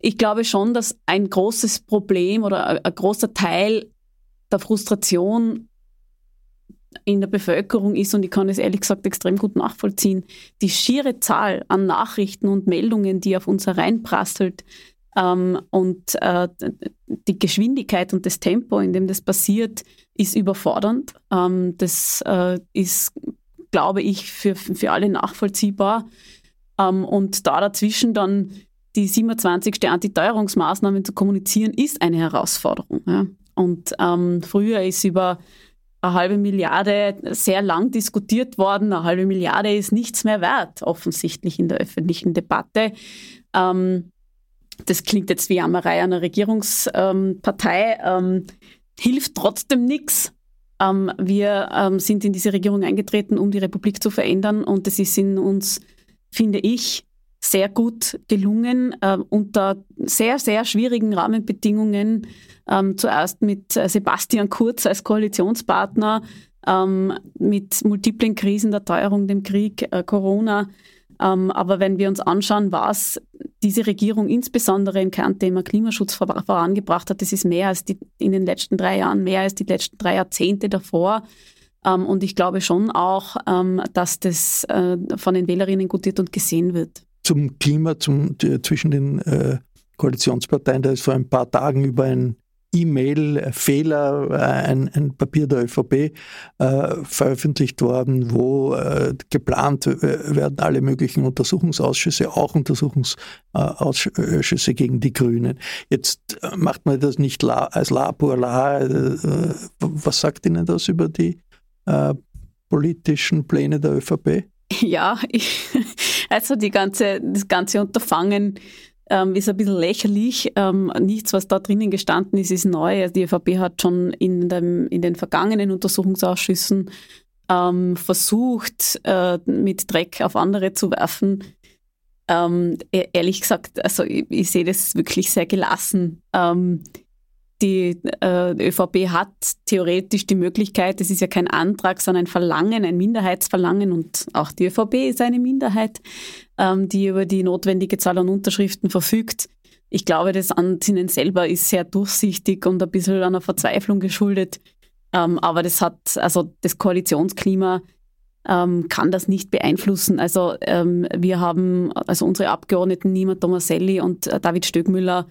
ich glaube schon, dass ein großes Problem oder ein großer Teil der Frustration in der Bevölkerung ist, und ich kann es ehrlich gesagt extrem gut nachvollziehen, die schiere Zahl an Nachrichten und Meldungen, die auf uns hereinprasselt ähm, und äh, die Geschwindigkeit und das Tempo, in dem das passiert, ist überfordernd. Ähm, das äh, ist, glaube ich, für, für alle nachvollziehbar. Ähm, und da dazwischen dann die 27. Antiteuerungsmaßnahmen zu kommunizieren, ist eine Herausforderung. Ja. Und ähm, früher ist über eine halbe Milliarde sehr lang diskutiert worden. Eine halbe Milliarde ist nichts mehr wert, offensichtlich in der öffentlichen Debatte. Ähm, das klingt jetzt wie Jammerei einer Regierungspartei, ähm, hilft trotzdem nichts. Ähm, wir ähm, sind in diese Regierung eingetreten, um die Republik zu verändern und es ist in uns, finde ich, sehr gut gelungen, äh, unter sehr, sehr schwierigen Rahmenbedingungen. Ähm, zuerst mit äh, Sebastian Kurz als Koalitionspartner, ähm, mit multiplen Krisen, der Teuerung, dem Krieg, äh, Corona. Ähm, aber wenn wir uns anschauen, was diese Regierung insbesondere im Kernthema Klimaschutz vor, vorangebracht hat, das ist mehr als die, in den letzten drei Jahren, mehr als die letzten drei Jahrzehnte davor. Ähm, und ich glaube schon auch, ähm, dass das äh, von den Wählerinnen gutiert und gesehen wird zum Klima zum, zwischen den äh, Koalitionsparteien. Da ist vor ein paar Tagen über ein E-Mail-Fehler, äh, ein, ein, Papier der ÖVP äh, veröffentlicht worden, wo äh, geplant äh, werden alle möglichen Untersuchungsausschüsse, auch Untersuchungsausschüsse gegen die Grünen. Jetzt äh, macht man das nicht la, als La pour La. Äh, was sagt Ihnen das über die äh, politischen Pläne der ÖVP? Ja, ich, also die ganze, das ganze Unterfangen ähm, ist ein bisschen lächerlich. Ähm, nichts, was da drinnen gestanden ist, ist neu. Also die ÖVP hat schon in, dem, in den vergangenen Untersuchungsausschüssen ähm, versucht, äh, mit Dreck auf andere zu werfen. Ähm, e-, ehrlich gesagt, also ich, ich, sehe das wirklich sehr gelassen. Die äh, ÖVP hat theoretisch die Möglichkeit, es ist ja kein Antrag, sondern ein Verlangen, ein Minderheitsverlangen und auch die ÖVP ist eine Minderheit, ähm, die über die notwendige Zahl an Unterschriften verfügt. Ich glaube, das Ansinnen selber ist sehr durchsichtig und ein bisschen einer Verzweiflung geschuldet. Ähm, aber das hat, also das Koalitionsklima ähm, kann das nicht beeinflussen. Also ähm, wir haben, also unsere Abgeordneten Nima Tomaselli und äh, David Stögmüller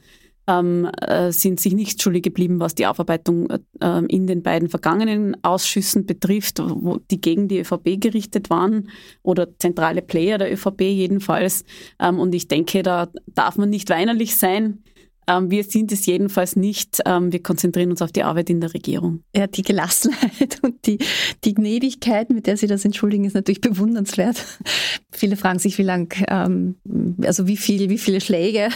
ähm, äh, sind sich nicht schuldig geblieben, was die Aufarbeitung äh, in den beiden vergangenen Ausschüssen betrifft, wo die gegen die ÖVP gerichtet waren oder zentrale Player der ÖVP jedenfalls. Ähm, und ich denke, da darf man nicht weinerlich sein. Ähm, wir sind es jedenfalls nicht. Ähm, wir konzentrieren uns auf die Arbeit in der Regierung. Ja, die Gelassenheit <laughs> und die, die Gnädigkeit, mit der Sie das entschuldigen, ist natürlich bewundernswert. <laughs> Viele fragen sich, wie lang, ähm, also wie viel, wie viele Schläge,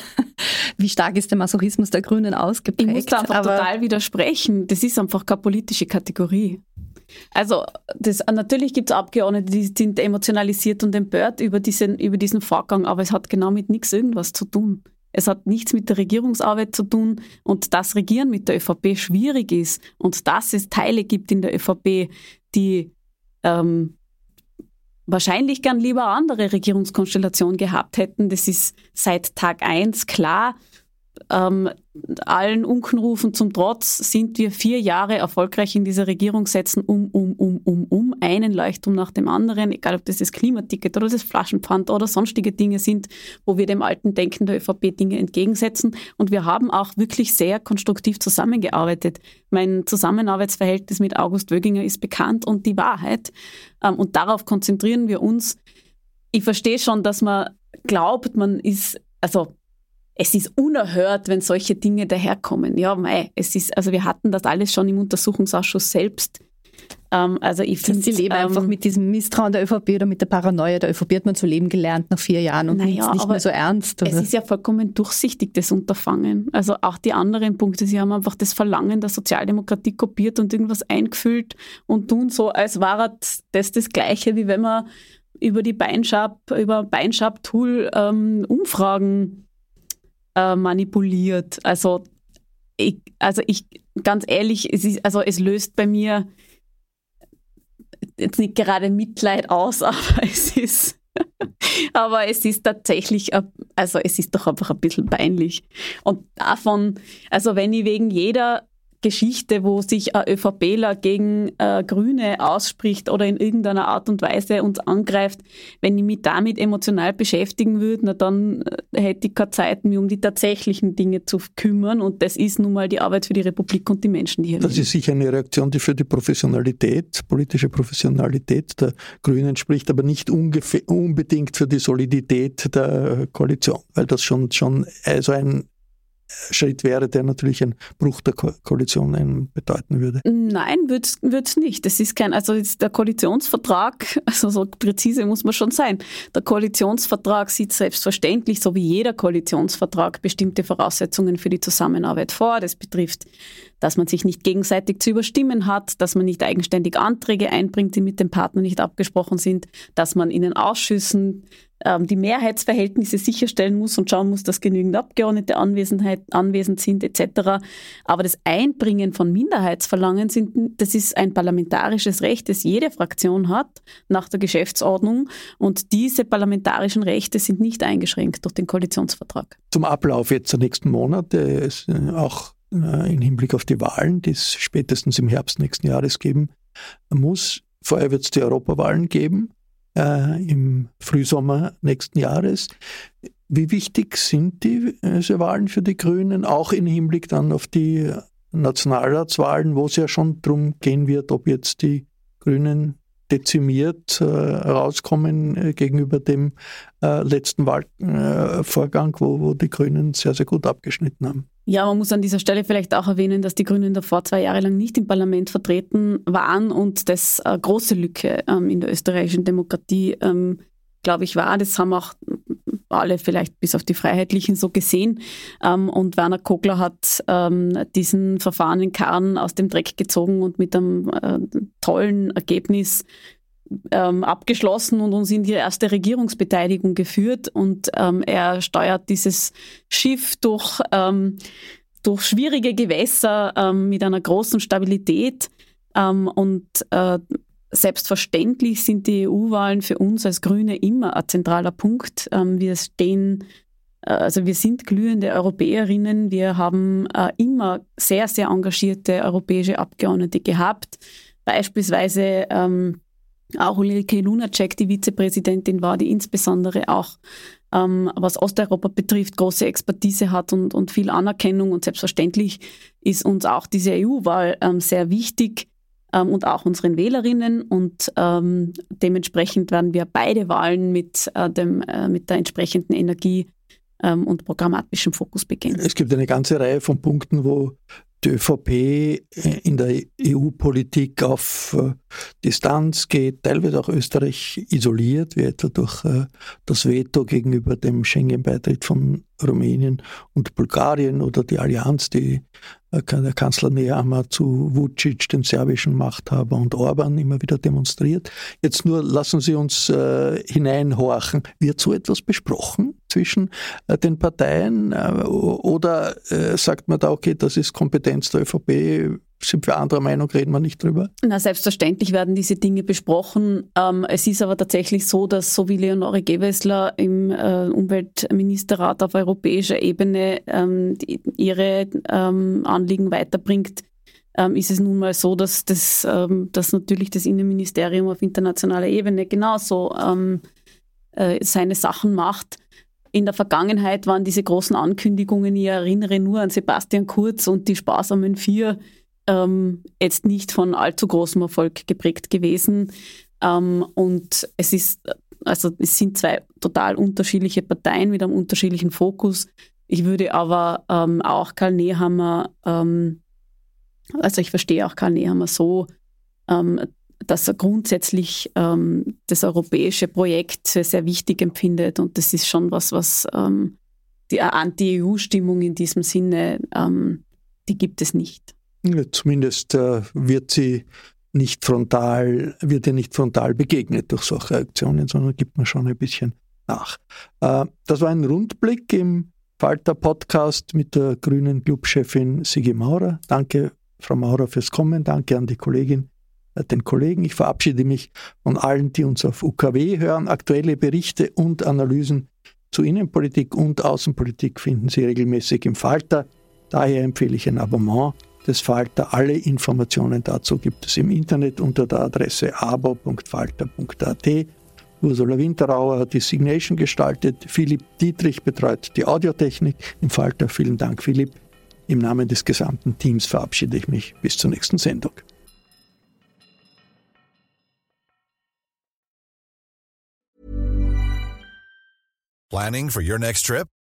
wie stark ist der Masochismus der Grünen ausgeprägt. Ich muss da einfach total widersprechen. Das ist einfach keine politische Kategorie. Also das, natürlich gibt es Abgeordnete, die sind emotionalisiert und empört über diesen, über diesen Vorgang, aber es hat genau mit nichts irgendwas zu tun. Es hat nichts mit der Regierungsarbeit zu tun und dass Regieren mit der ÖVP schwierig ist und dass es Teile gibt in der ÖVP, die ähm, wahrscheinlich gern lieber andere Regierungskonstellationen gehabt hätten. Das ist seit Tag eins klar. Ähm, allen Unkenrufen zum Trotz sind wir vier Jahre erfolgreich in dieser Regierung, setzen um, um, um, um, um, einen Leuchtturm nach dem anderen, egal ob das das Klimaticket oder das Flaschenpfand oder sonstige Dinge sind, wo wir dem alten Denken der ÖVP Dinge entgegensetzen. Und wir haben auch wirklich sehr konstruktiv zusammengearbeitet. Mein Zusammenarbeitsverhältnis mit August Wöginger ist bekannt und die Wahrheit. Ähm, und darauf konzentrieren wir uns. Ich verstehe schon, dass man glaubt, man ist, also es ist unerhört, wenn solche Dinge daherkommen. Ja, mei, es ist, also wir hatten das alles schon im Untersuchungsausschuss selbst. Ähm, also ich finde, Sie leben ähm, einfach mit diesem Misstrauen der ÖVP oder mit der Paranoia der ÖVP hat man zu leben gelernt nach vier Jahren und naja, nicht mehr so ernst. Oder? Es ist ja vollkommen durchsichtig, das Unterfangen. Also auch die anderen Punkte, Sie haben einfach das Verlangen der Sozialdemokratie kopiert und irgendwas eingefüllt und tun so, als war das das Gleiche, wie wenn man über die Beinschab, über Beinschab-Tool ähm, Umfragen äh, manipuliert. Also ich, also ich, ganz ehrlich, es ist, also es löst bei mir jetzt nicht gerade Mitleid aus, <laughs> aber es ist, aber es ist tatsächlich, also es ist doch einfach ein bisschen peinlich. Und davon, also wenn ich wegen jeder Geschichte, wo sich ein ÖVPler gegen äh, Grüne ausspricht oder in irgendeiner Art und Weise uns angreift, wenn ich mich damit emotional beschäftigen würde, na dann äh, hätte ich keine Zeit, mich um die tatsächlichen Dinge zu kümmern. Und das ist nun mal die Arbeit für die Republik und die Menschen, die hier Das leben. ist sicher eine Reaktion, die für die Professionalität, politische Professionalität der Grünen spricht, aber nicht unbedingt für die Solidität der Koalition, weil das schon, schon also ein Schritt wäre, der natürlich ein Bruch der Ko Koalition bedeuten würde? Nein, wird es nicht. Das ist kein, also der Koalitionsvertrag, <laughs> also so präzise muss man schon sein. Der Koalitionsvertrag sieht selbstverständlich, so wie jeder Koalitionsvertrag, bestimmte Voraussetzungen für die Zusammenarbeit vor. Das betrifft, dass man sich nicht gegenseitig zu überstimmen hat, dass man nicht eigenständig Anträge einbringt, die mit dem Partner nicht abgesprochen sind, dass man in den Ausschüssen ähm, die Mehrheitsverhältnisse sicherstellen muss und schauen muss, dass genügend Abgeordnete Anwesenheit, anwesend sind etc. Aber das Einbringen von Minderheitsverlangen, sind, das ist ein parlamentarisches Recht, das jede Fraktion hat nach der Geschäftsordnung und diese parlamentarischen Rechte sind nicht eingeschränkt durch den Koalitionsvertrag. Zum Ablauf jetzt der nächsten Monate, äh, auch äh, im Hinblick auf die Wahlen, die es spätestens im Herbst nächsten Jahres geben muss. Vorher wird es die Europawahlen geben äh, im Frühsommer nächsten Jahres. Wie wichtig sind diese Wahlen für die Grünen, auch im Hinblick dann auf die Nationalratswahlen, wo es ja schon darum gehen wird, ob jetzt die Grünen dezimiert äh, rauskommen äh, gegenüber dem äh, letzten Wahlvorgang, wo, wo die Grünen sehr, sehr gut abgeschnitten haben. Ja, man muss an dieser Stelle vielleicht auch erwähnen, dass die Grünen davor zwei Jahre lang nicht im Parlament vertreten waren und das eine große Lücke ähm, in der österreichischen Demokratie, ähm, glaube ich, war. Das haben auch alle vielleicht bis auf die Freiheitlichen so gesehen. Ähm, und Werner Kogler hat ähm, diesen Verfahren in Karren aus dem Dreck gezogen und mit einem äh, tollen Ergebnis ähm, abgeschlossen und uns in die erste Regierungsbeteiligung geführt. Und er steuert dieses Schiff durch, durch schwierige Gewässer mit einer großen Stabilität. Ähm, und äh, selbstverständlich sind die EU-Wahlen für uns als Grüne immer ein zentraler Punkt. Ähm, wir stehen äh, also wir sind glühende Europäerinnen. Wir haben äh, immer sehr, sehr engagierte europäische Abgeordnete gehabt. Beispielsweise ähm, auch Ulrike Lunacek, die Vizepräsidentin war, die insbesondere auch, ähm, was Osteuropa betrifft, große Expertise hat und, und viel Anerkennung. Und selbstverständlich ist uns auch diese EU-Wahl sehr wichtig ähm, und auch unseren Wählerinnen. Und ähm, dementsprechend werden wir beide Wahlen mit, äh, dem, äh, mit der entsprechenden Energie ähm, und programmatischem Fokus beginnen. Es gibt eine ganze Reihe von Punkten, wo die ÖVP äh, in der EU-Politik auf äh, Distanz geht, teilweise auch Österreich isoliert, wie etwa durch äh, das Veto gegenüber dem Schengen-Beitritt von Rumänien und Bulgarien oder die Allianz, die der Kanzler Nehammer zu Vucic, dem serbischen Machthaber, und Orban immer wieder demonstriert. Jetzt nur lassen Sie uns äh, hineinhorchen. Wird so etwas besprochen zwischen äh, den Parteien? Äh, oder äh, sagt man da, okay, das ist Kompetenz der ÖVP, sind wir anderer Meinung, reden wir nicht drüber? Na, selbstverständlich werden diese Dinge besprochen. Ähm, es ist aber tatsächlich so, dass so wie Leonore Gewessler im äh, Umweltministerrat auf europäischer Ebene ähm, die, ihre ähm, Anliegen weiterbringt, ähm, ist es nun mal so, dass, das, ähm, dass natürlich das Innenministerium auf internationaler Ebene genauso ähm, äh, seine Sachen macht. In der Vergangenheit waren diese großen Ankündigungen, ich erinnere nur an Sebastian Kurz und die sparsamen Vier, ähm, jetzt nicht von allzu großem Erfolg geprägt gewesen. Ähm, und es ist, also es sind zwei total unterschiedliche Parteien mit einem unterschiedlichen Fokus. Ich würde aber ähm, auch Karl Nehammer, ähm, also ich verstehe auch Karl Nehammer so, ähm, dass er grundsätzlich ähm, das europäische Projekt sehr, sehr wichtig empfindet. Und das ist schon was, was die Anti-EU-Stimmung in diesem Sinne, die gibt es nicht. Zumindest äh, wird sie nicht frontal, wird ihr nicht frontal begegnet durch solche Aktionen, sondern gibt man schon ein bisschen nach. Äh, das war ein Rundblick im Falter Podcast mit der grünen Clubchefin Sigi Maurer. Danke, Frau Maurer, fürs Kommen. Danke an die Kollegin, äh, den Kollegen. Ich verabschiede mich von allen, die uns auf UKW hören. Aktuelle Berichte und Analysen zu Innenpolitik und Außenpolitik finden Sie regelmäßig im Falter. Daher empfehle ich ein Abonnement des Falter. Alle Informationen dazu gibt es im Internet unter der Adresse abo.falter.at. Ursula Winterauer hat die Signation gestaltet. Philipp Dietrich betreut die Audiotechnik im Falter. Vielen Dank, Philipp. Im Namen des gesamten Teams verabschiede ich mich. Bis zur nächsten Sendung. Planning for your next trip?